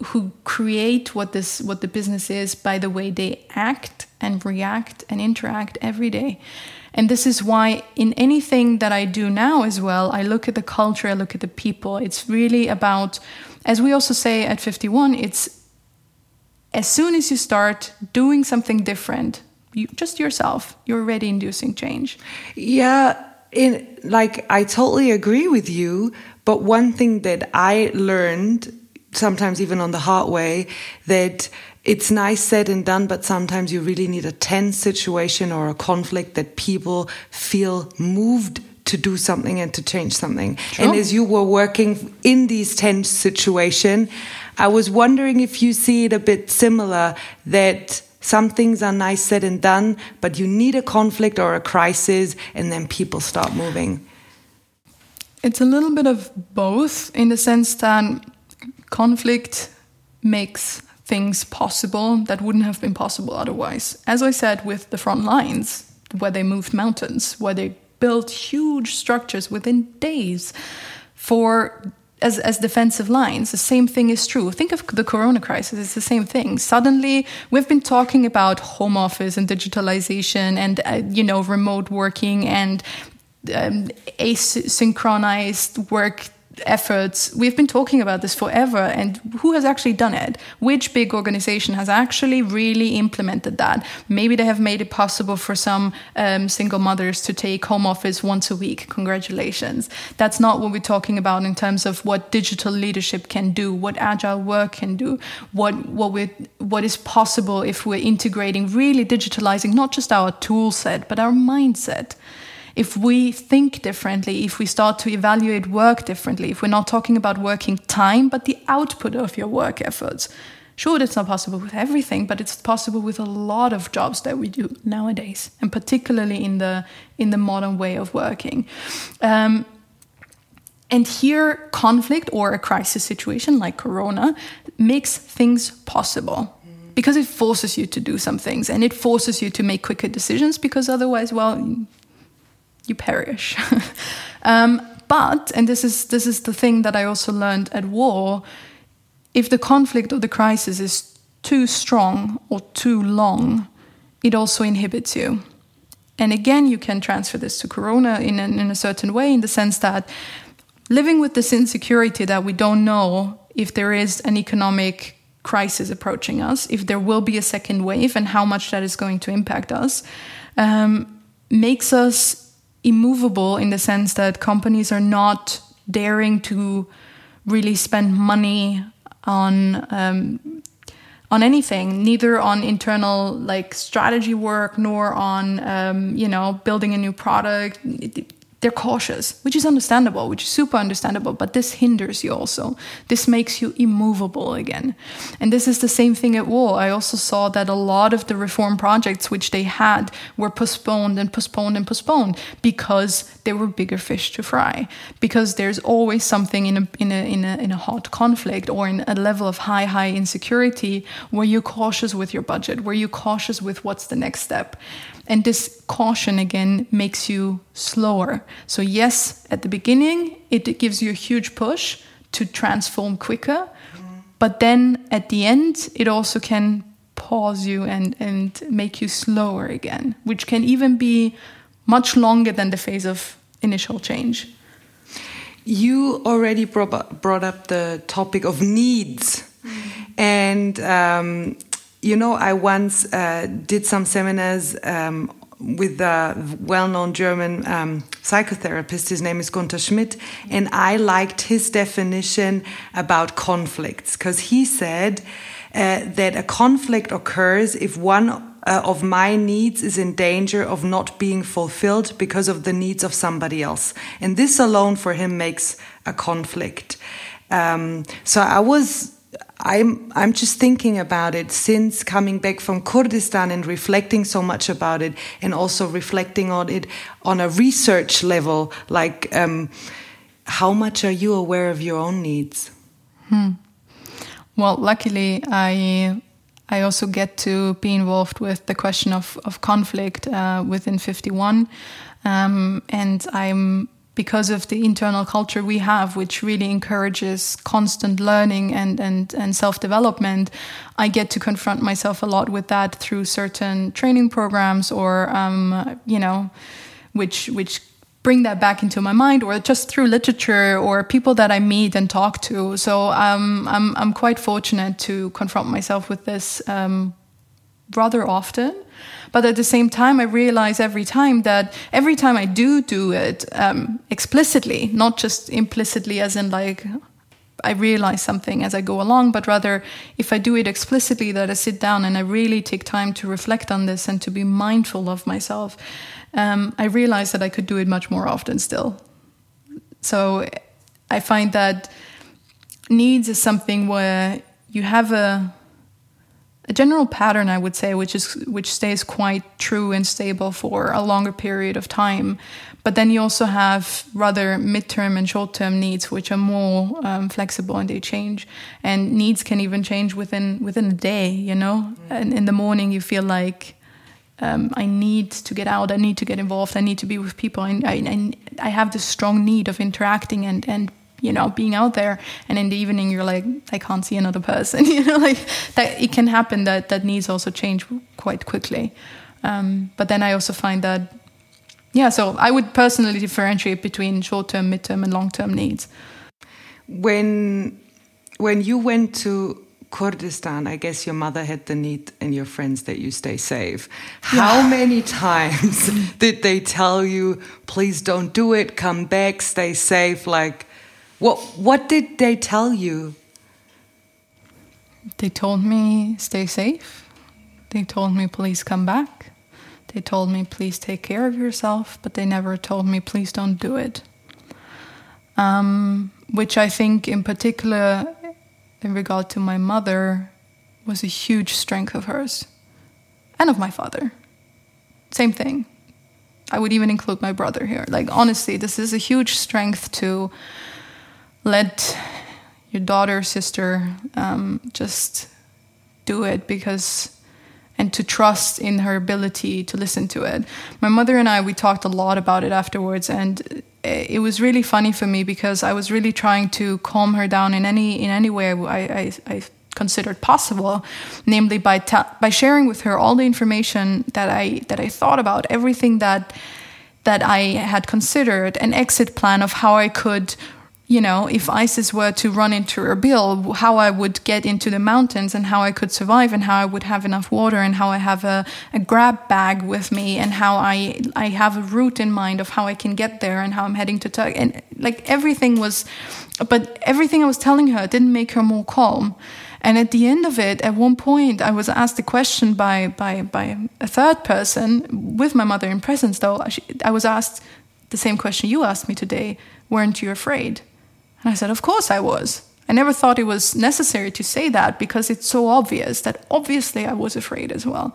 who create what this what the business is by the way they act and react and interact every day. And this is why in anything that i do now as well i look at the culture i look at the people. It's really about as we also say at 51 it's as soon as you start doing something different, you, just yourself, you're already inducing change. Yeah, in like I totally agree with you, but one thing that I learned sometimes even on the hard way that it's nice said and done, but sometimes you really need a tense situation or a conflict that people feel moved to do something and to change something. Sure. And as you were working in these tense situation, I was wondering if you see it a bit similar that some things are nice said and done, but you need a conflict or a crisis and then people start moving. It's a little bit of both in the sense that conflict makes things possible that wouldn't have been possible otherwise. As I said with the front lines, where they moved mountains, where they built huge structures within days for as, as defensive lines. The same thing is true. Think of the corona crisis, it's the same thing. Suddenly, we've been talking about home office and digitalization and, uh, you know, remote working and um, asynchronized work efforts. We've been talking about this forever, and who has actually done it? Which big organization has actually really implemented that? Maybe they have made it possible for some um, single mothers to take home office once a week. Congratulations. That's not what we're talking about in terms of what digital leadership can do, what agile work can do, what what we what is possible if we're integrating, really digitalizing not just our tool set but our mindset if we think differently, if we start to evaluate work differently, if we're not talking about working time, but the output of your work efforts. Sure, it's not possible with everything, but it's possible with a lot of jobs that we do nowadays, and particularly in the in the modern way of working. Um, and here, conflict or a crisis situation like Corona makes things possible because it forces you to do some things and it forces you to make quicker decisions because otherwise, well, you perish. um, but, and this is this is the thing that I also learned at war, if the conflict or the crisis is too strong or too long, it also inhibits you. And again, you can transfer this to Corona in, an, in a certain way, in the sense that living with this insecurity that we don't know if there is an economic crisis approaching us, if there will be a second wave, and how much that is going to impact us, um, makes us immovable in the sense that companies are not daring to really spend money on um, on anything, neither on internal like strategy work nor on um, you know building a new product they're cautious, which is understandable, which is super understandable, but this hinders you also. This makes you immovable again. And this is the same thing at war. I also saw that a lot of the reform projects which they had were postponed and postponed and postponed because there were bigger fish to fry. Because there's always something in a, in a, in a, in a hot conflict or in a level of high, high insecurity where you're cautious with your budget, where you're cautious with what's the next step. And this caution again makes you slower. So, yes, at the beginning, it gives you a huge push to transform quicker. But then at the end, it also can pause you and, and make you slower again, which can even be much longer than the phase of initial change. You already brought up, the topic of needs. Mm. And um, you know, I once uh, did some seminars um, with a well-known German um, psychotherapist. His name is Gunther Schmidt, and I liked his definition about conflicts because he said uh, that a conflict occurs if one uh, of my needs is in danger of not being fulfilled because of the needs of somebody else, and this alone for him makes a conflict. Um, so I was I'm I'm just thinking about it since coming back from Kurdistan and reflecting so much about it, and also reflecting on it on a research level. Like, um, how much are you aware of your own needs? Hmm. Well, luckily, I I also get to be involved with the question of of conflict uh, within 51, um, and I'm because of the internal culture we have, which really encourages constant learning and, and, and self development, I get to confront myself a lot with that through certain training programs or, um, you know, which, which bring that back into my mind or just through literature or people that I meet and talk to. So um, I'm, I'm quite fortunate to confront myself with this um, rather often. But at the same time, I realize every time that every time I do do it um, explicitly, not just implicitly, as in like I realize something as I go along, but rather if I do it explicitly, that I sit down and I really take time to reflect on this and to be mindful of myself, um, I realize that I could do it much more often still. So I find that needs is something where you have a a general pattern I would say which is which stays quite true and stable for a longer period of time but then you also have rather midterm and short-term needs which are more um, flexible and they change and needs can even change within within a day you know and in the morning you feel like um, I need to get out. I need to get involved. I need to be with people. I, I, I have this strong need of interacting and, and you know being out there and in the evening you're like i can't see another person you know like that it can happen that that needs also change quite quickly um, but then i also find that yeah so i would personally differentiate between short-term mid-term and long-term needs when when you went to Kurdistan, I guess your mother had the need and your friends that you stay safe. How yeah. many times did they tell you, please don't do it, come back, stay safe? Like, what what did they tell you? They told me stay safe. They told me please come back. They told me please take care of yourself, but they never told me please don't do it. Um, which I think, in particular, in regard to my mother, was a huge strength of hers and of my father. Same thing. I would even include my brother here. Like, honestly, this is a huge strength to let your daughter, sister, um, just do it because and to trust in her ability to listen to it. My mother and I, we talked a lot about it afterwards, and it was really funny for me because I was really trying to calm her down in any in any way I, I, I considered possible, namely by by sharing with her all the information that I that I thought about, everything that that I had considered, an exit plan of how I could you know, if ISIS were to run into Erbil, how I would get into the mountains and how I could survive and how I would have enough water and how I have a, a grab bag with me and how I I have a route in mind of how I can get there and how I'm heading to Turkey. And like everything was, but everything I was telling her didn't make her more calm. And at the end of it, at one point, I was asked a question by by by a third person with my mother in presence. Though I was asked the same question you asked me today: Weren't you afraid? And I said, Of course I was. I never thought it was necessary to say that because it's so obvious that obviously I was afraid as well.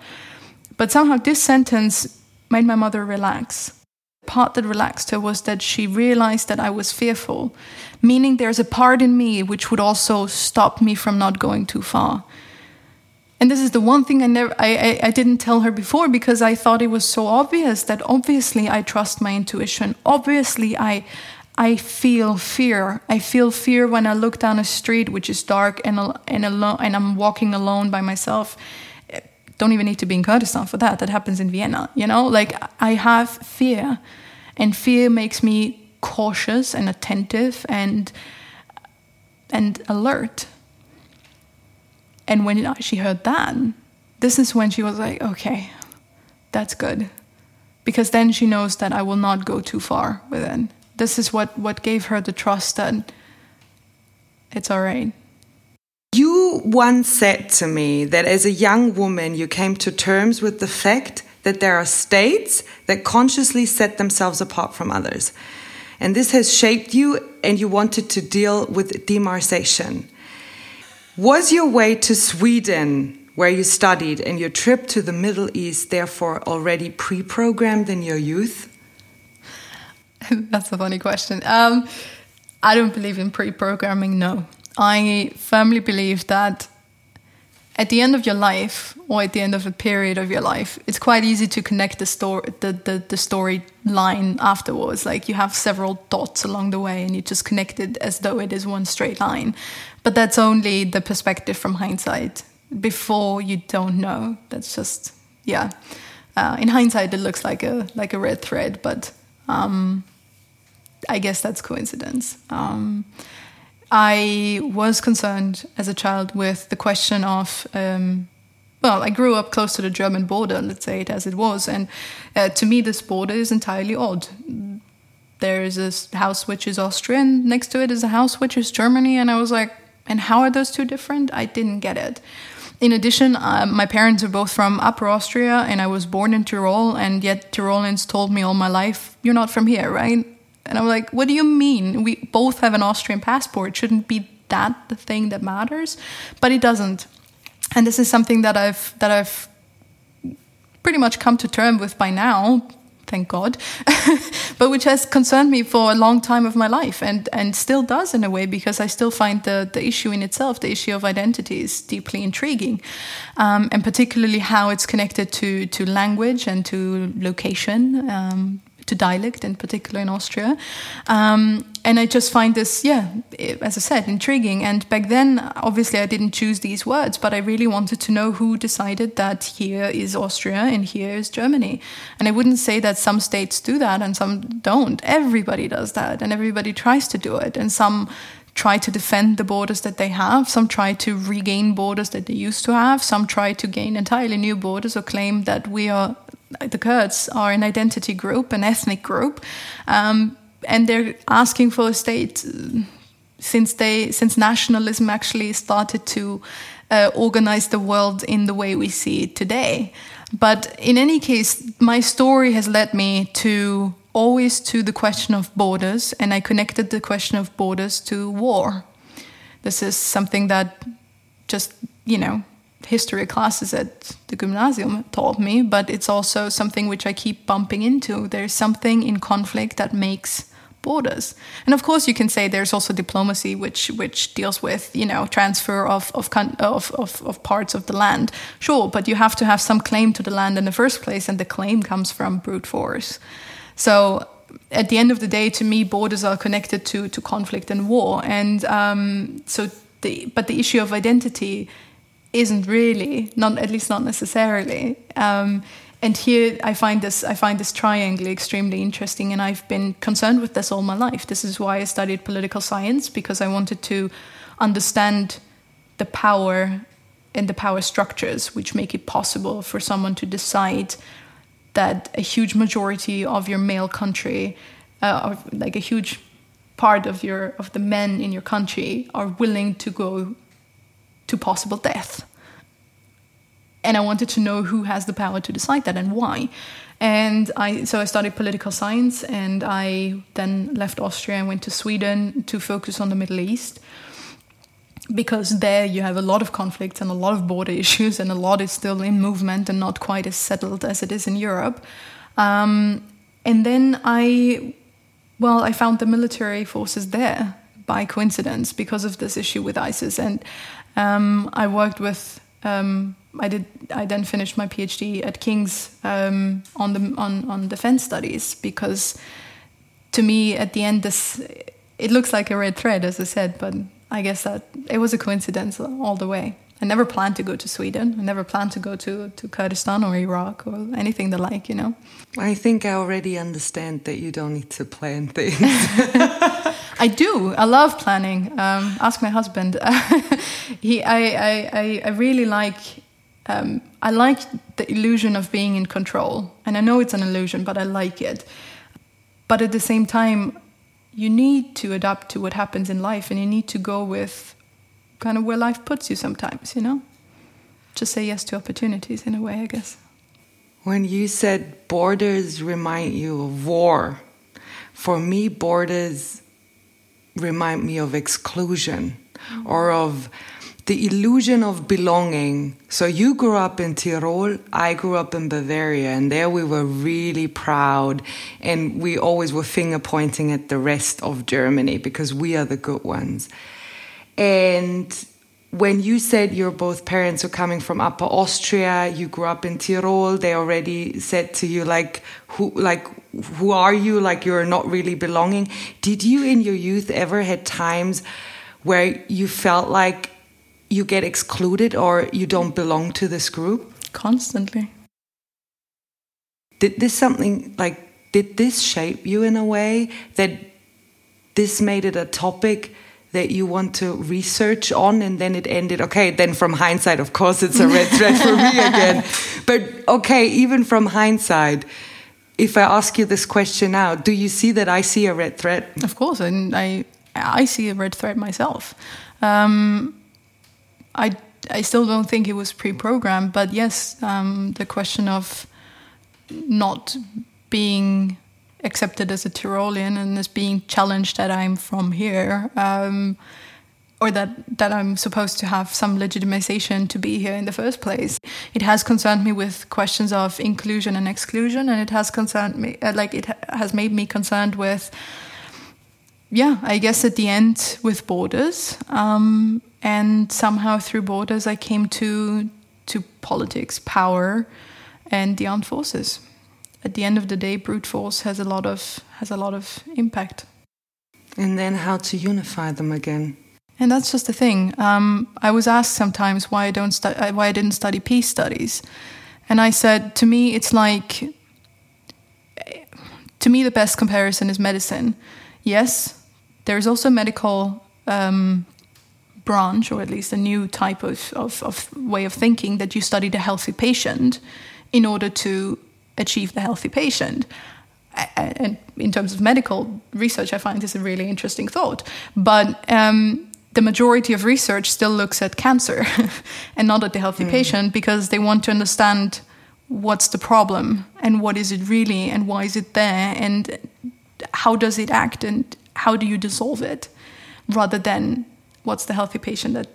But somehow this sentence made my mother relax. The part that relaxed her was that she realized that I was fearful, meaning there's a part in me which would also stop me from not going too far. And this is the one thing I never I, I, I, didn't tell her before because I thought it was so obvious that obviously I trust my intuition. Obviously I I feel fear. I feel fear when I look down a street which is dark and and alone, and I'm walking alone by myself. Don't even need to be in Kurdistan for that. That happens in Vienna. You know, like I have fear, and fear makes me cautious and attentive and and alert. And when she heard that, this is when she was like, okay, that's good. Because then she knows that I will not go too far with it this is what, what gave her the trust that it's all right. You once said to me that as a young woman, you came to terms with the fact that there are states that consciously set themselves apart from others. And this has shaped you, and you wanted to deal with demarcation. Was your way to Sweden, where you studied, and your trip to the Middle East, therefore already pre programmed in your youth? That's a funny question. Um, I don't believe in pre programming, no. I firmly believe that at the end of your life or at the end of a period of your life, it's quite easy to connect the story the, the, the story line afterwards. Like you have several dots along the way and you just connect it as though it is one straight line. But that's only the perspective from hindsight. Before you don't know. That's just yeah. Uh, in hindsight, it looks like a like a red thread, but um, I guess that's coincidence. Um, I was concerned as a child with the question of um, well, I grew up close to the German border, let's say it as it was, and uh, to me, this border is entirely odd. There is a house which is Austrian, next to it is a house which is Germany, and I was like, and how are those two different? I didn't get it. In addition, uh, my parents are both from Upper Austria, and I was born in Tyrol, and yet Tyrolians told me all my life, "You're not from here, right?" And I'm like, "What do you mean? We both have an Austrian passport. Shouldn't be that the thing that matters?" But it doesn't and this is something that I've that I've pretty much come to term with by now thank God, but which has concerned me for a long time of my life and, and still does in a way because I still find the, the issue in itself, the issue of identity, is deeply intriguing. Um, and particularly how it's connected to, to language and to location. Um, to dialect in particular in Austria. Um, and I just find this, yeah, as I said, intriguing. And back then, obviously, I didn't choose these words, but I really wanted to know who decided that here is Austria and here is Germany. And I wouldn't say that some states do that and some don't. Everybody does that, and everybody tries to do it. And some try to defend the borders that they have. Some try to regain borders that they used to have. Some try to gain entirely new borders or claim that we are the Kurds are an identity group, an ethnic group, um, and they're asking for a state uh, since they since nationalism actually started to uh, organize the world in the way we see it today. But in any case, my story has led me to always to the question of borders, and I connected the question of borders to war. This is something that just you know history classes at the gymnasium taught me, but it's also something which I keep bumping into. There's something in conflict that makes borders. And of course, you can say there's also diplomacy, which which deals with you know transfer of of, of of of parts of the land. Sure, but you have to have some claim to the land in the first place, and the claim comes from brute force. So. At the end of the day, to me, borders are connected to to conflict and war, and um, so the but the issue of identity isn't really not at least not necessarily. Um, and here I find this I find this triangle extremely interesting and I've been concerned with this all my life. This is why I studied political science because I wanted to understand the power and the power structures which make it possible for someone to decide that a huge majority of your male country uh, like a huge part of your of the men in your country are willing to go to possible death. And I wanted to know who has the power to decide that and why. And I so I studied political science and I then left Austria and went to Sweden to focus on the Middle East. Because there you have a lot of conflicts and a lot of border issues, and a lot is still in movement and not quite as settled as it is in Europe. Um, and then I, well, I found the military forces there by coincidence because of this issue with ISIS. And um, I worked with. Um, I did. I then finished my PhD at King's um, on the on on defense studies because, to me, at the end, this it looks like a red thread, as I said, but I guess that it was a coincidence all the way. I never planned to go to Sweden. I never planned to go to, to Kurdistan or Iraq or anything the like, you know. I think I already understand that you don't need to plan things. I do. I love planning. Um, ask my husband. he, I, I, I really like. Um, I like the illusion of being in control, and I know it's an illusion, but I like it. But at the same time, you need to adapt to what happens in life, and you need to go with kind of where life puts you sometimes, you know? Just say yes to opportunities in a way, I guess. When you said borders remind you of war, for me, borders remind me of exclusion or of the illusion of belonging. So you grew up in Tyrol, I grew up in Bavaria, and there we were really proud, and we always were finger pointing at the rest of Germany because we are the good ones. And when you said your both parents are coming from Upper Austria, you grew up in Tyrol, they already said to you like who like who are you? Like you're not really belonging. Did you in your youth ever had times where you felt like you get excluded or you don't belong to this group? Constantly. Did this something like did this shape you in a way that this made it a topic that you want to research on and then it ended okay then from hindsight of course it's a red thread for me again. But okay even from hindsight if i ask you this question now do you see that i see a red thread of course and i i see a red thread myself. Um, i i still don't think it was pre-programmed but yes um, the question of not being accepted as a Tyrolean and as being challenged that I'm from here, um, or that that I'm supposed to have some legitimization to be here in the first place. It has concerned me with questions of inclusion and exclusion, and it has concerned me uh, like it has made me concerned with. Yeah, I guess at the end with borders, um, and somehow through borders, I came to to politics, power, and the armed forces at the end of the day, brute force has a lot of has a lot of impact. And then how to unify them again. And that's just the thing. Um, I was asked sometimes why I don't stu- why I didn't study peace studies, and I said to me it's like to me the best comparison is medicine. Yes, there is also medical um, branch, or at least a new type of, of, of way of thinking that you study the healthy patient in order to achieve the healthy patient. And in terms of medical research, I find this a really interesting thought. But um, the majority of research still looks at cancer and not at the healthy mm. patient because they want to understand what's the problem and what is it really and why is it there and how does it act and how do you dissolve it rather than what's the healthy patient at,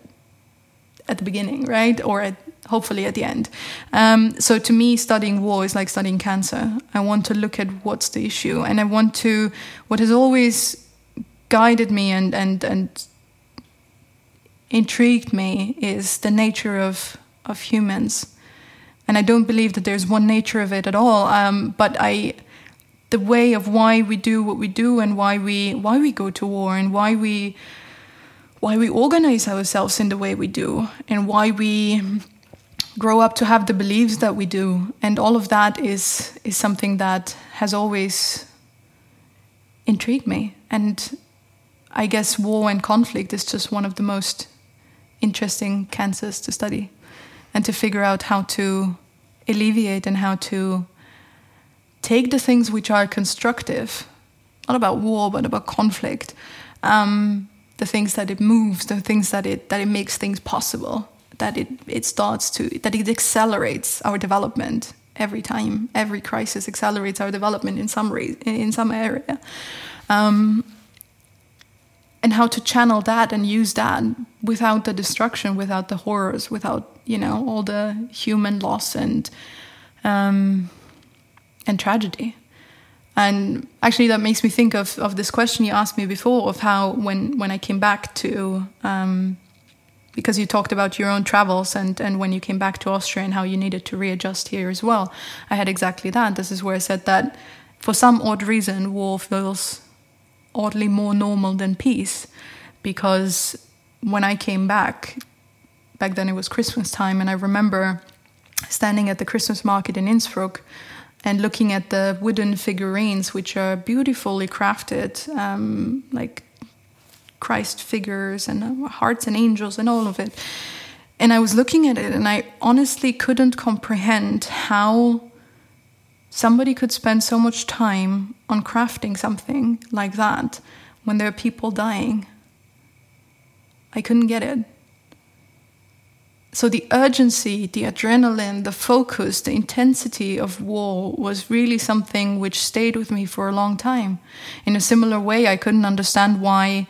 at the beginning, right? Or at hopefully at the end. Um, so to me, studying war is like studying cancer. I want to look at what's the issue, and I want to. What has always guided me and and and intrigued me is the nature of of humans, and I don't believe that there's one nature of it at all. Um, but I. The way of why we do what we do and why we why we go to war and why we why we organize ourselves in the way we do and why we grow up to have the beliefs that we do. And all of that is is something that has always intrigued me. And i guess war and conflict is just one of the most interesting cancers to study and to figure out how to alleviate and how to take the things which are constructive not about war but about conflict um, the things that it moves the things that it that it makes things possible that it, it starts to that it accelerates our development every time. Every crisis accelerates our development in some re- in some area. Um, and how to channel that and use that without the destruction without the horrors without you know all the human loss and um, and tragedy. And actually that makes me think of, of this question you asked me before of how when when I came back to um, because you talked about your own travels and, and when you came back to Austria and how you needed to readjust here as well. I had exactly that. This is where I said that for some odd reason, war feels oddly more normal than peace because when I came back, back then it was Christmas time, and I remember standing at the Christmas market in Innsbruck and looking at the wooden figurines, which are beautifully crafted, um, like Christ figures and uh, hearts and angels and all of it. And I was looking at it and I honestly couldn't comprehend how somebody could spend so much time on crafting something like that when there are people dying. I couldn't get it. So the urgency, the adrenaline, the focus, the intensity of war was really something which stayed with me for a long time. In a similar way, I couldn't understand why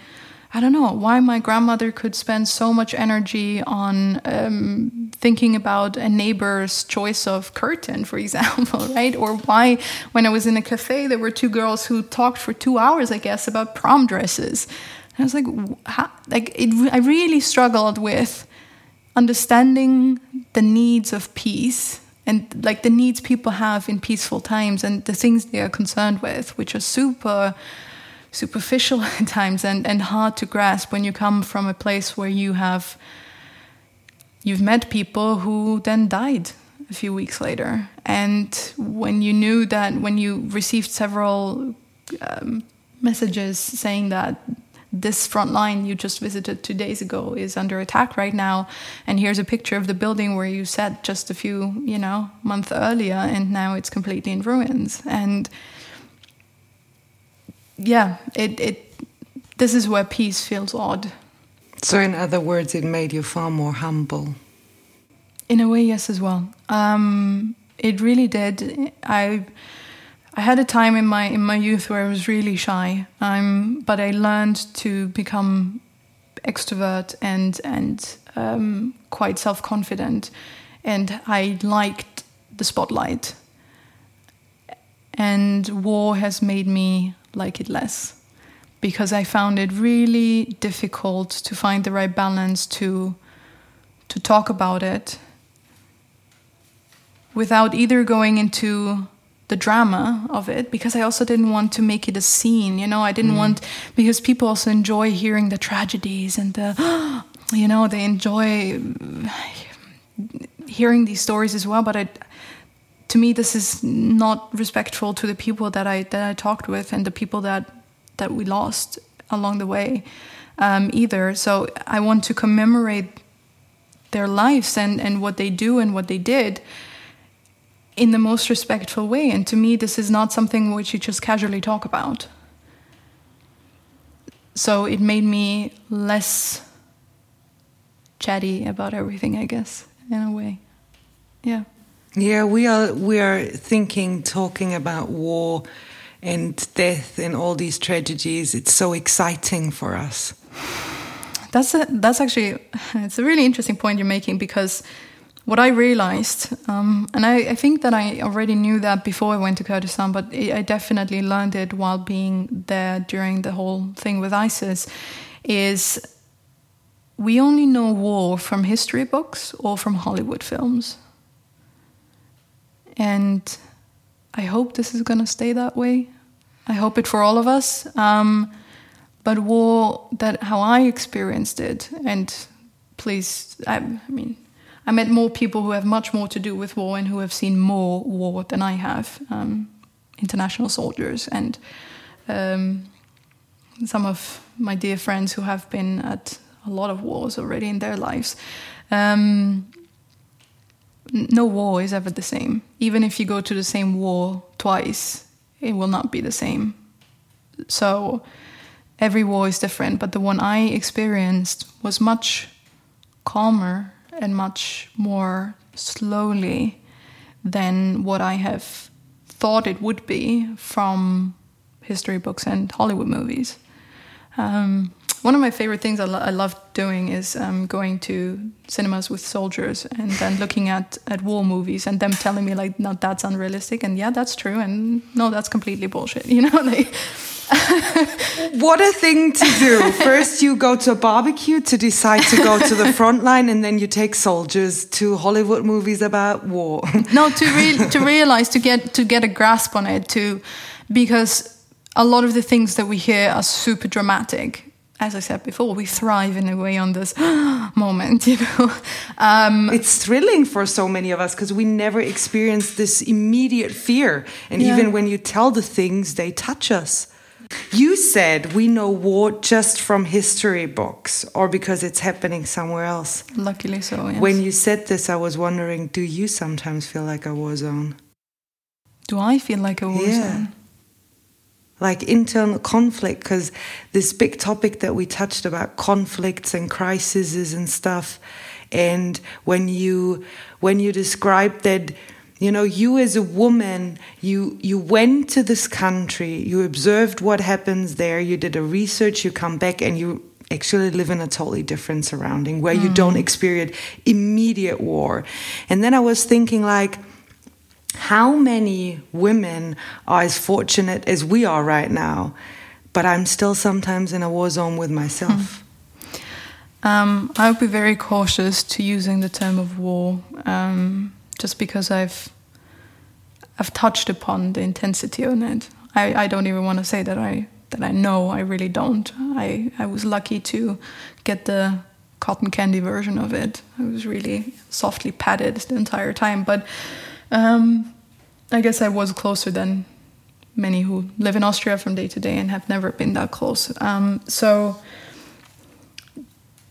I don't know why my grandmother could spend so much energy on um, thinking about a neighbor's choice of curtain, for example, right? Or why, when I was in a cafe, there were two girls who talked for two hours, I guess, about prom dresses. And I was like, how, like it, I really struggled with understanding the needs of peace and like the needs people have in peaceful times and the things they are concerned with, which are super superficial at times and, and hard to grasp when you come from a place where you have you've met people who then died a few weeks later. And when you knew that when you received several um, messages saying that this front line you just visited two days ago is under attack right now and here's a picture of the building where you sat just a few you know month earlier and now it's completely in ruins. And yeah it it this is where peace feels odd. So in other words it made you far more humble. In a way yes as well. Um, it really did. I I had a time in my in my youth where I was really shy, um, but I learned to become extrovert and and um, quite self confident, and I liked the spotlight. And war has made me like it less, because I found it really difficult to find the right balance to to talk about it without either going into the drama of it because I also didn't want to make it a scene. You know, I didn't mm. want because people also enjoy hearing the tragedies and the, you know, they enjoy hearing these stories as well. But I, to me, this is not respectful to the people that I that I talked with and the people that that we lost along the way um, either. So I want to commemorate their lives and and what they do and what they did in the most respectful way. And to me, this is not something which you just casually talk about. So it made me less chatty about everything, I guess, in a way. Yeah. Yeah, we are we are thinking, talking about war and death and all these tragedies. It's so exciting for us. That's a, that's actually it's a really interesting point you're making because what I realized, um, and I, I, think that I already knew that before I went to Kurdistan, but I definitely learned it while being there during the whole thing with ISIS, is we only know war from history books or from Hollywood films. And I hope this is going to stay that way. I hope it for all of us. Um, but war, that how I experienced it, and please, I, I mean, I met more people who have much more to do with war and who have seen more war than I have, um, international soldiers and um, some of my dear friends who have been at a lot of wars already in their lives. Um, no war is ever the same. Even if you go to the same war twice, it will not be the same. So every war is different, but the one I experienced was much calmer and much more slowly than what I have thought it would be from history books and Hollywood movies. Um, one of my favorite things I, lo I love doing is um, going to cinemas with soldiers and then looking at, at war movies and them telling me like, no, that's unrealistic, and yeah, that's true, and no, that's completely bullshit. You know, they what a thing to do. First, you go to a barbecue to decide to go to the front line, and then you take soldiers to Hollywood movies about war. no, to re- to realize to get to get a grasp on it, to because a lot of the things that we hear are super dramatic. As I said before, we thrive in a way on this moment, you know. Um, it's thrilling for so many of us because we never experience this immediate fear, and yeah. even when you tell the things, they touch us. You said we know war just from history books or because it's happening somewhere else. Luckily so, yes. When you said this, I was wondering do you sometimes feel like a war zone? Do I feel like a war yeah. zone? Like internal conflict, because this big topic that we touched about conflicts and crises and stuff. And when you when you described that you know you as a woman you you went to this country you observed what happens there you did a research you come back and you actually live in a totally different surrounding where mm. you don't experience immediate war and then i was thinking like how many women are as fortunate as we are right now but i'm still sometimes in a war zone with myself mm. um, i would be very cautious to using the term of war um, just because I've I've touched upon the intensity on it. I, I don't even want to say that I that I know. I really don't. I I was lucky to get the cotton candy version of it. I was really softly padded the entire time, but um, I guess I was closer than many who live in Austria from day to day and have never been that close. Um, so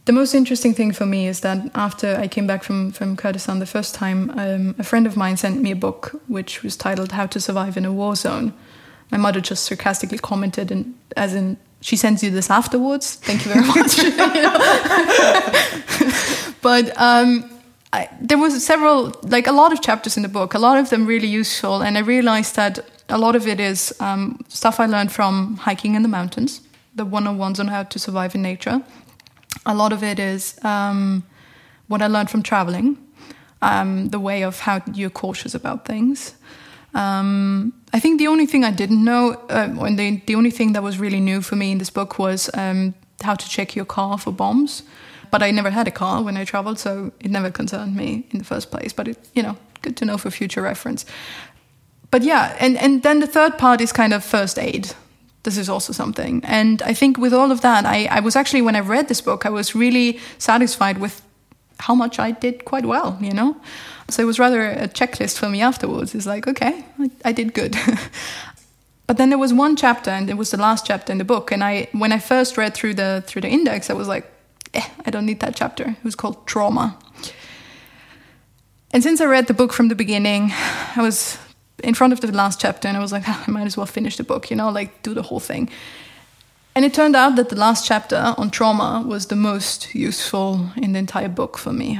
the most interesting thing for me is that after I came back from, from Kurdistan the first time, um, a friend of mine sent me a book which was titled How to Survive in a War Zone. My mother just sarcastically commented, and as in, she sends you this afterwards. Thank you very much. but um, I, there was several, like a lot of chapters in the book, a lot of them really useful, and I realized that a lot of it is um, stuff I learned from hiking in the mountains, the one-on-ones on how to survive in nature a lot of it is um, what I learned from traveling, um, the way of how you're cautious about things. Um, I think the only thing I didn't know, uh, and the, the only thing that was really new for me in this book was um, how to check your car for bombs. But I never had a car when I traveled, so it never concerned me in the first place. But it, you know, good to know for future reference. But yeah, and, and then the third part is kind of first aid this is also something. And I think with all of that, I, I was actually, when I read this book, I was really satisfied with how much I did quite well, you know? So it was rather a checklist for me afterwards. It's like, okay, I, I did good. but then there was one chapter, and it was the last chapter in the book. And I, when I first read through the through the index, I was like, eh, I don't need that chapter. It was called trauma. And since I read the book from the beginning, I was in front of the last chapter and I was like, ah, I might as well finish the book, you know, like do the whole thing. And it turned out that the last chapter on trauma was the most useful in the entire book for me.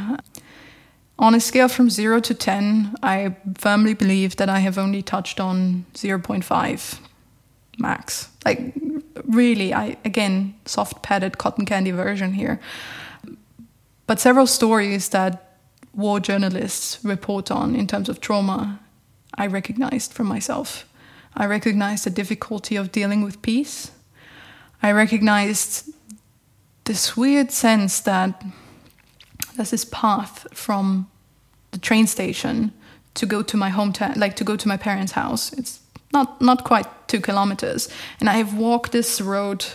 On a scale from 0 to 10, I firmly believe that I have only touched on 0.5 max. Like, really, I, again, soft padded cotton candy version here. But several stories that war journalists report on in terms of trauma I recognized for myself. I recognized the difficulty of dealing with peace. I recognized this weird sense that there's this path from the train station to go to my hometown, like to go to my parents' house. It's not not quite two kilometers, and I have walked this road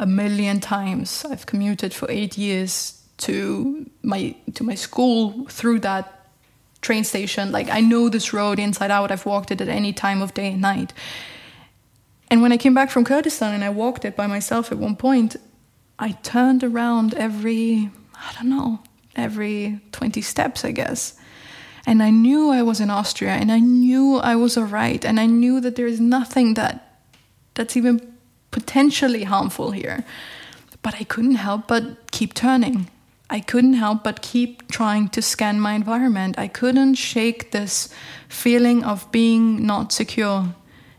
a million times. I've commuted for eight years to my to my school through that train station. Like I know this road inside out. I've walked it at any time of day and night. And when I came back from Kurdistan and I walked it by myself at one point, I turned around every, I don't know, every 20 steps, I guess. And I knew I was in Austria and I knew I was all right. And I knew that there is nothing that that's even potentially harmful here. But I couldn't help but keep turning. I couldn't help but keep trying to scan my environment. I couldn't shake this feeling of being not secure,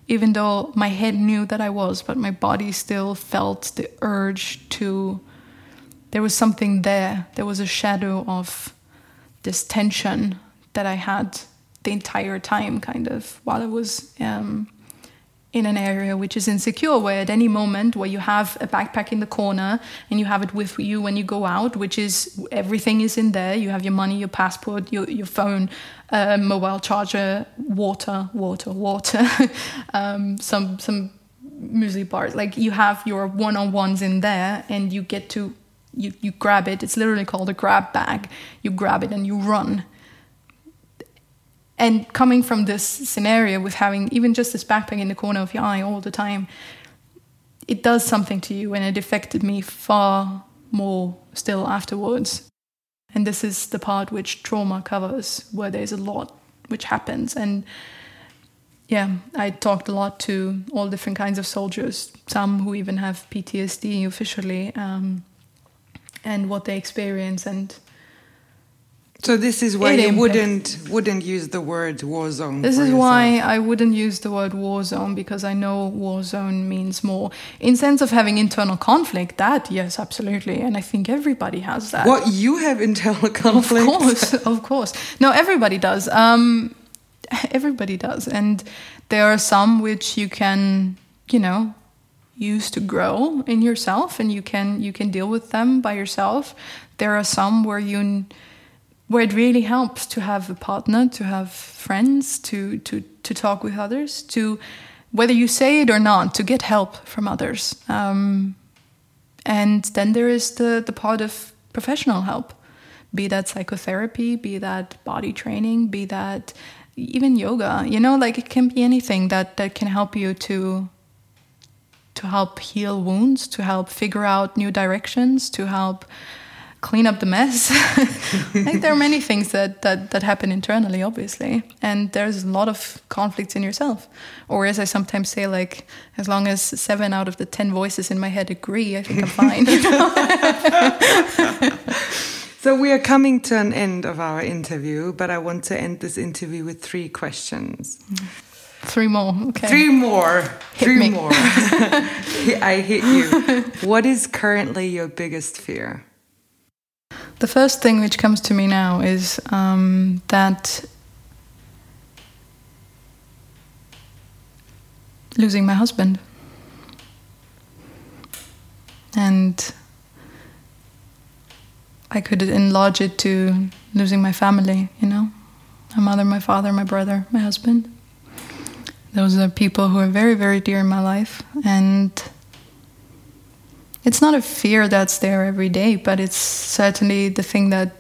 even though my head knew that I was, but my body still felt the urge to. There was something there. There was a shadow of this tension that I had the entire time, kind of, while I was um, in an area which is insecure, where at any moment where you have a backpack in the corner and you have it with you when you go out, which is everything is in there. You have your money, your passport, your, your phone, uh, mobile charger, water, water, water, um, some some muesli bars. Like you have your one on ones in there, and you get to you you grab it. It's literally called a grab bag. You grab it and you run and coming from this scenario with having even just this backpack in the corner of your eye all the time, it does something to you, and it affected me far more still afterwards. And this is the part which trauma covers, where there's a lot which happens. And yeah, I talked a lot to all different kinds of soldiers, some who even have PTSD officially, um, and what they experience. And so this is why you wouldn't wouldn't use the word war zone. This is yourself. why I wouldn't use the word war zone because I know war zone means more in sense of having internal conflict. That yes, absolutely, and I think everybody has that. What you have internal conflict? Of course, of course. No, everybody does. Um, everybody does, and there are some which you can, you know, use to grow in yourself, and you can you can deal with them by yourself. There are some where you where it really helps to have a partner, to have friends, to to to talk with others, to whether you say it or not, to get help from others. Um, and then there is the the part of professional help, be that psychotherapy, be that body training, be that even yoga you know like it can be anything that that can help you to to help heal wounds to help figure out new directions to help clean up the mess like there are many things that, that that happen internally obviously and there's a lot of conflicts in yourself or as i sometimes say like as long as seven out of the ten voices in my head agree i think i'm fine So we are coming to an end of our interview, but I want to end this interview with three questions. Three more. Okay. Three more. Hit three me. more. I hit you. What is currently your biggest fear? The first thing which comes to me now is um, that losing my husband. And I could enlarge it to losing my family, you know? My mother, my father, my brother, my husband. Those are people who are very, very dear in my life. And it's not a fear that's there every day, but it's certainly the thing that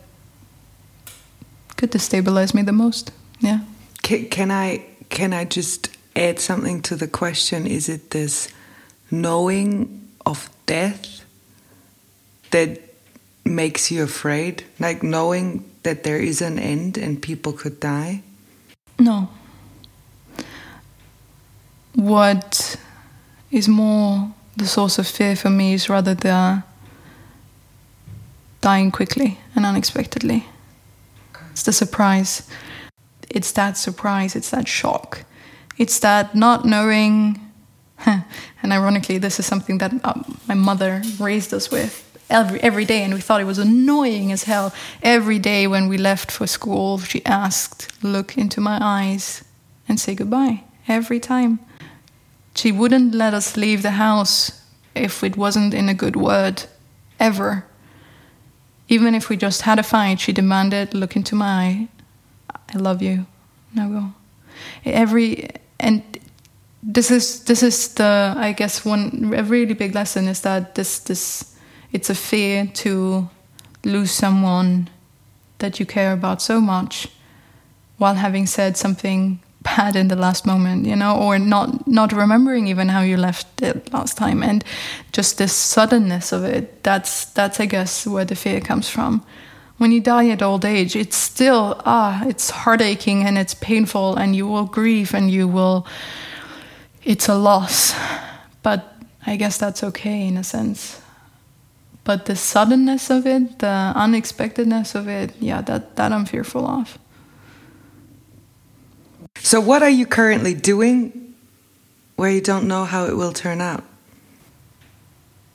could destabilize me the most. Yeah. Can, can I can I just add something to the question? Is it this knowing of death that makes you afraid? Like knowing that there is an end and people could die? No. What is more the source of fear for me is rather the dying quickly and unexpectedly. It's the surprise. It's that surprise, it's that shock. It's that not knowing. And ironically, this is something that um, my mother raised us with every, every day, and we thought it was annoying as hell. Every day when we left for school, she asked, Look into my eyes and say goodbye. Every time. She wouldn't let us leave the house if it wasn't in a good word, ever. Even if we just had a fight, she demanded, Look into my eye. I love you. Now go. Every and this is this is the I guess one a really big lesson is that this this it's a fear to lose someone that you care about so much while having said something bad in the last moment you know or not not remembering even how you left it last time. And just this suddenness of it that's that's i guess where the fear comes from. When you die at old age it's still ah it's heartaching and it's painful and you will grieve and you will it's a loss. But i guess that's okay in a sense. But the suddenness of it the unexpectedness of it yeah that that i'm fearful of So, what are you currently doing where you don't know how it will turn out?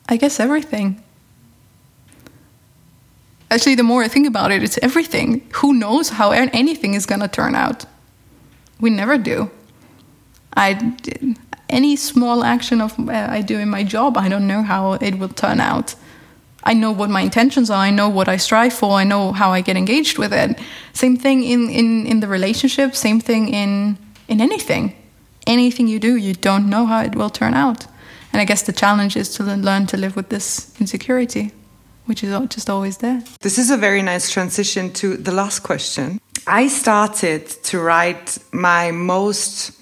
I guess everything. Actually, the more I think about it, it's everything. Who knows how anything is going to turn out? We never do. I any small action of uh, I do in my job, I don't know how it will turn out. I know what my intentions are. I know what I strive for. I know how I get engaged with it. Same thing in, in, in the relationship. Same thing in in anything. Anything you do, you don't know how it will turn out. And I guess the challenge is to learn to live with this insecurity, which is just always there. This is a very nice transition to the last question. I started to write my most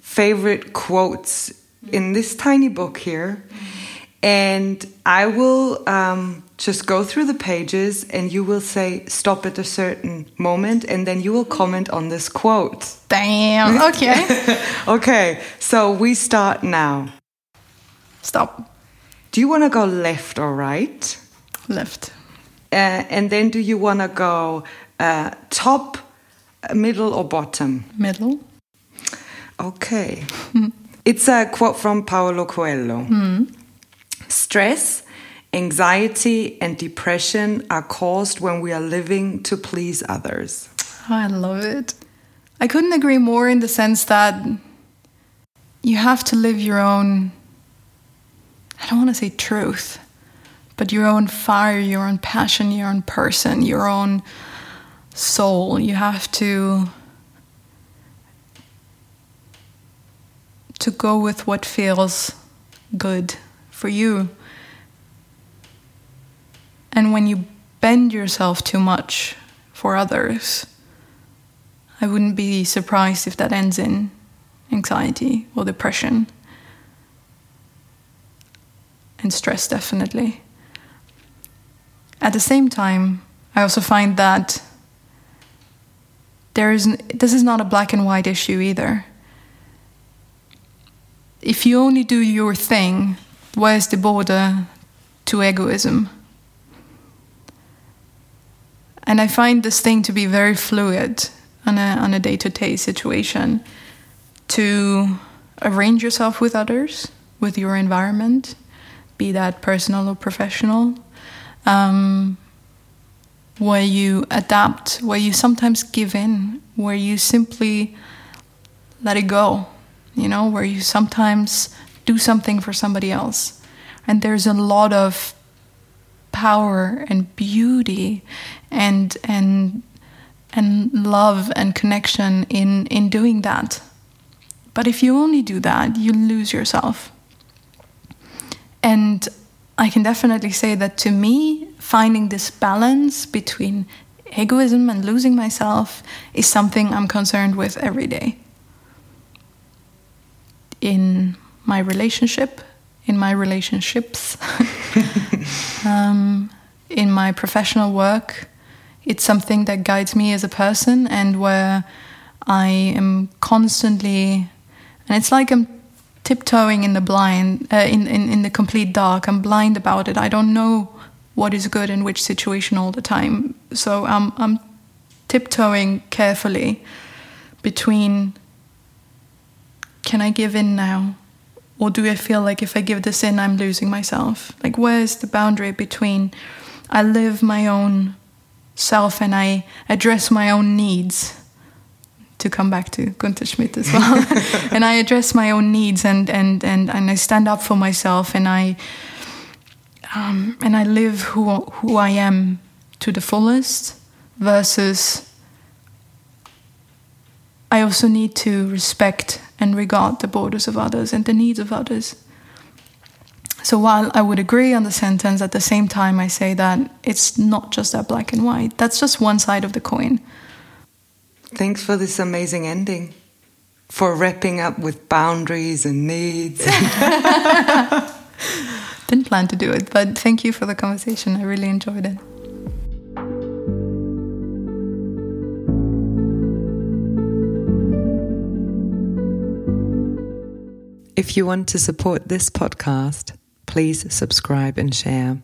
favorite quotes in this tiny book here. And I will um, just go through the pages and you will say stop at a certain moment and then you will comment on this quote. Damn. Okay. Okay, so we start now. Stop. Do you want to go left or right? Left. Uh, and then do you want to go uh, top, middle, or bottom? Middle. Okay. it's a quote from Paolo Coelho. Stress, anxiety, and depression are caused when we are living to please others. Oh, I love it. I couldn't agree more in the sense that you have to live your own, I don't want to say truth, but your own fire, your own passion, your own person, your own soul. You have to to go with what feels good for you. And when you bend yourself too much for others, I wouldn't be surprised if that ends in anxiety or depression and stress, definitely. At the same time, I also find that there is this is not a black and white issue either. If you only do your thing, where's the border to egoism? And I find this thing to be very fluid on a on a day to day situation. To arrange yourself with others, with your environment, be that personal or professional, um, where you adapt, where you sometimes give in, where you simply let it go, you know, where you sometimes do something for somebody else. And there's a lot of power and beauty and and and love and connection in in doing that. But if you only do that, you lose yourself. And I can definitely say that to me, finding this balance between egoism and losing myself is something I'm concerned with every day. In my relationship, in my relationships, um, in my professional work, it's something that guides me as a person and where I am constantly, and it's like I'm tiptoeing in the blind, uh, in, in, in the complete dark. I'm blind about it. I don't know what is good in which situation all the time. So I'm, I'm tiptoeing carefully between can I give in now? Or do I feel like if I give this in, I'm losing myself? Like, where's the boundary between I live my own self and I address my own needs? To come back to Gunther Schmidt as well, and I address my own needs and, and, and, and I stand up for myself and I um, and I live who who I am to the fullest versus I also need to respect and regard the borders of others and the needs of others. So while I would agree on the sentence, at the same time I say that it's not just that black and white. That's just one side of the coin. Thanks for this amazing ending. For wrapping up with boundaries and needs. Didn't plan to do it, but thank you for the conversation. I really enjoyed it. If you want to support this podcast, please subscribe and share.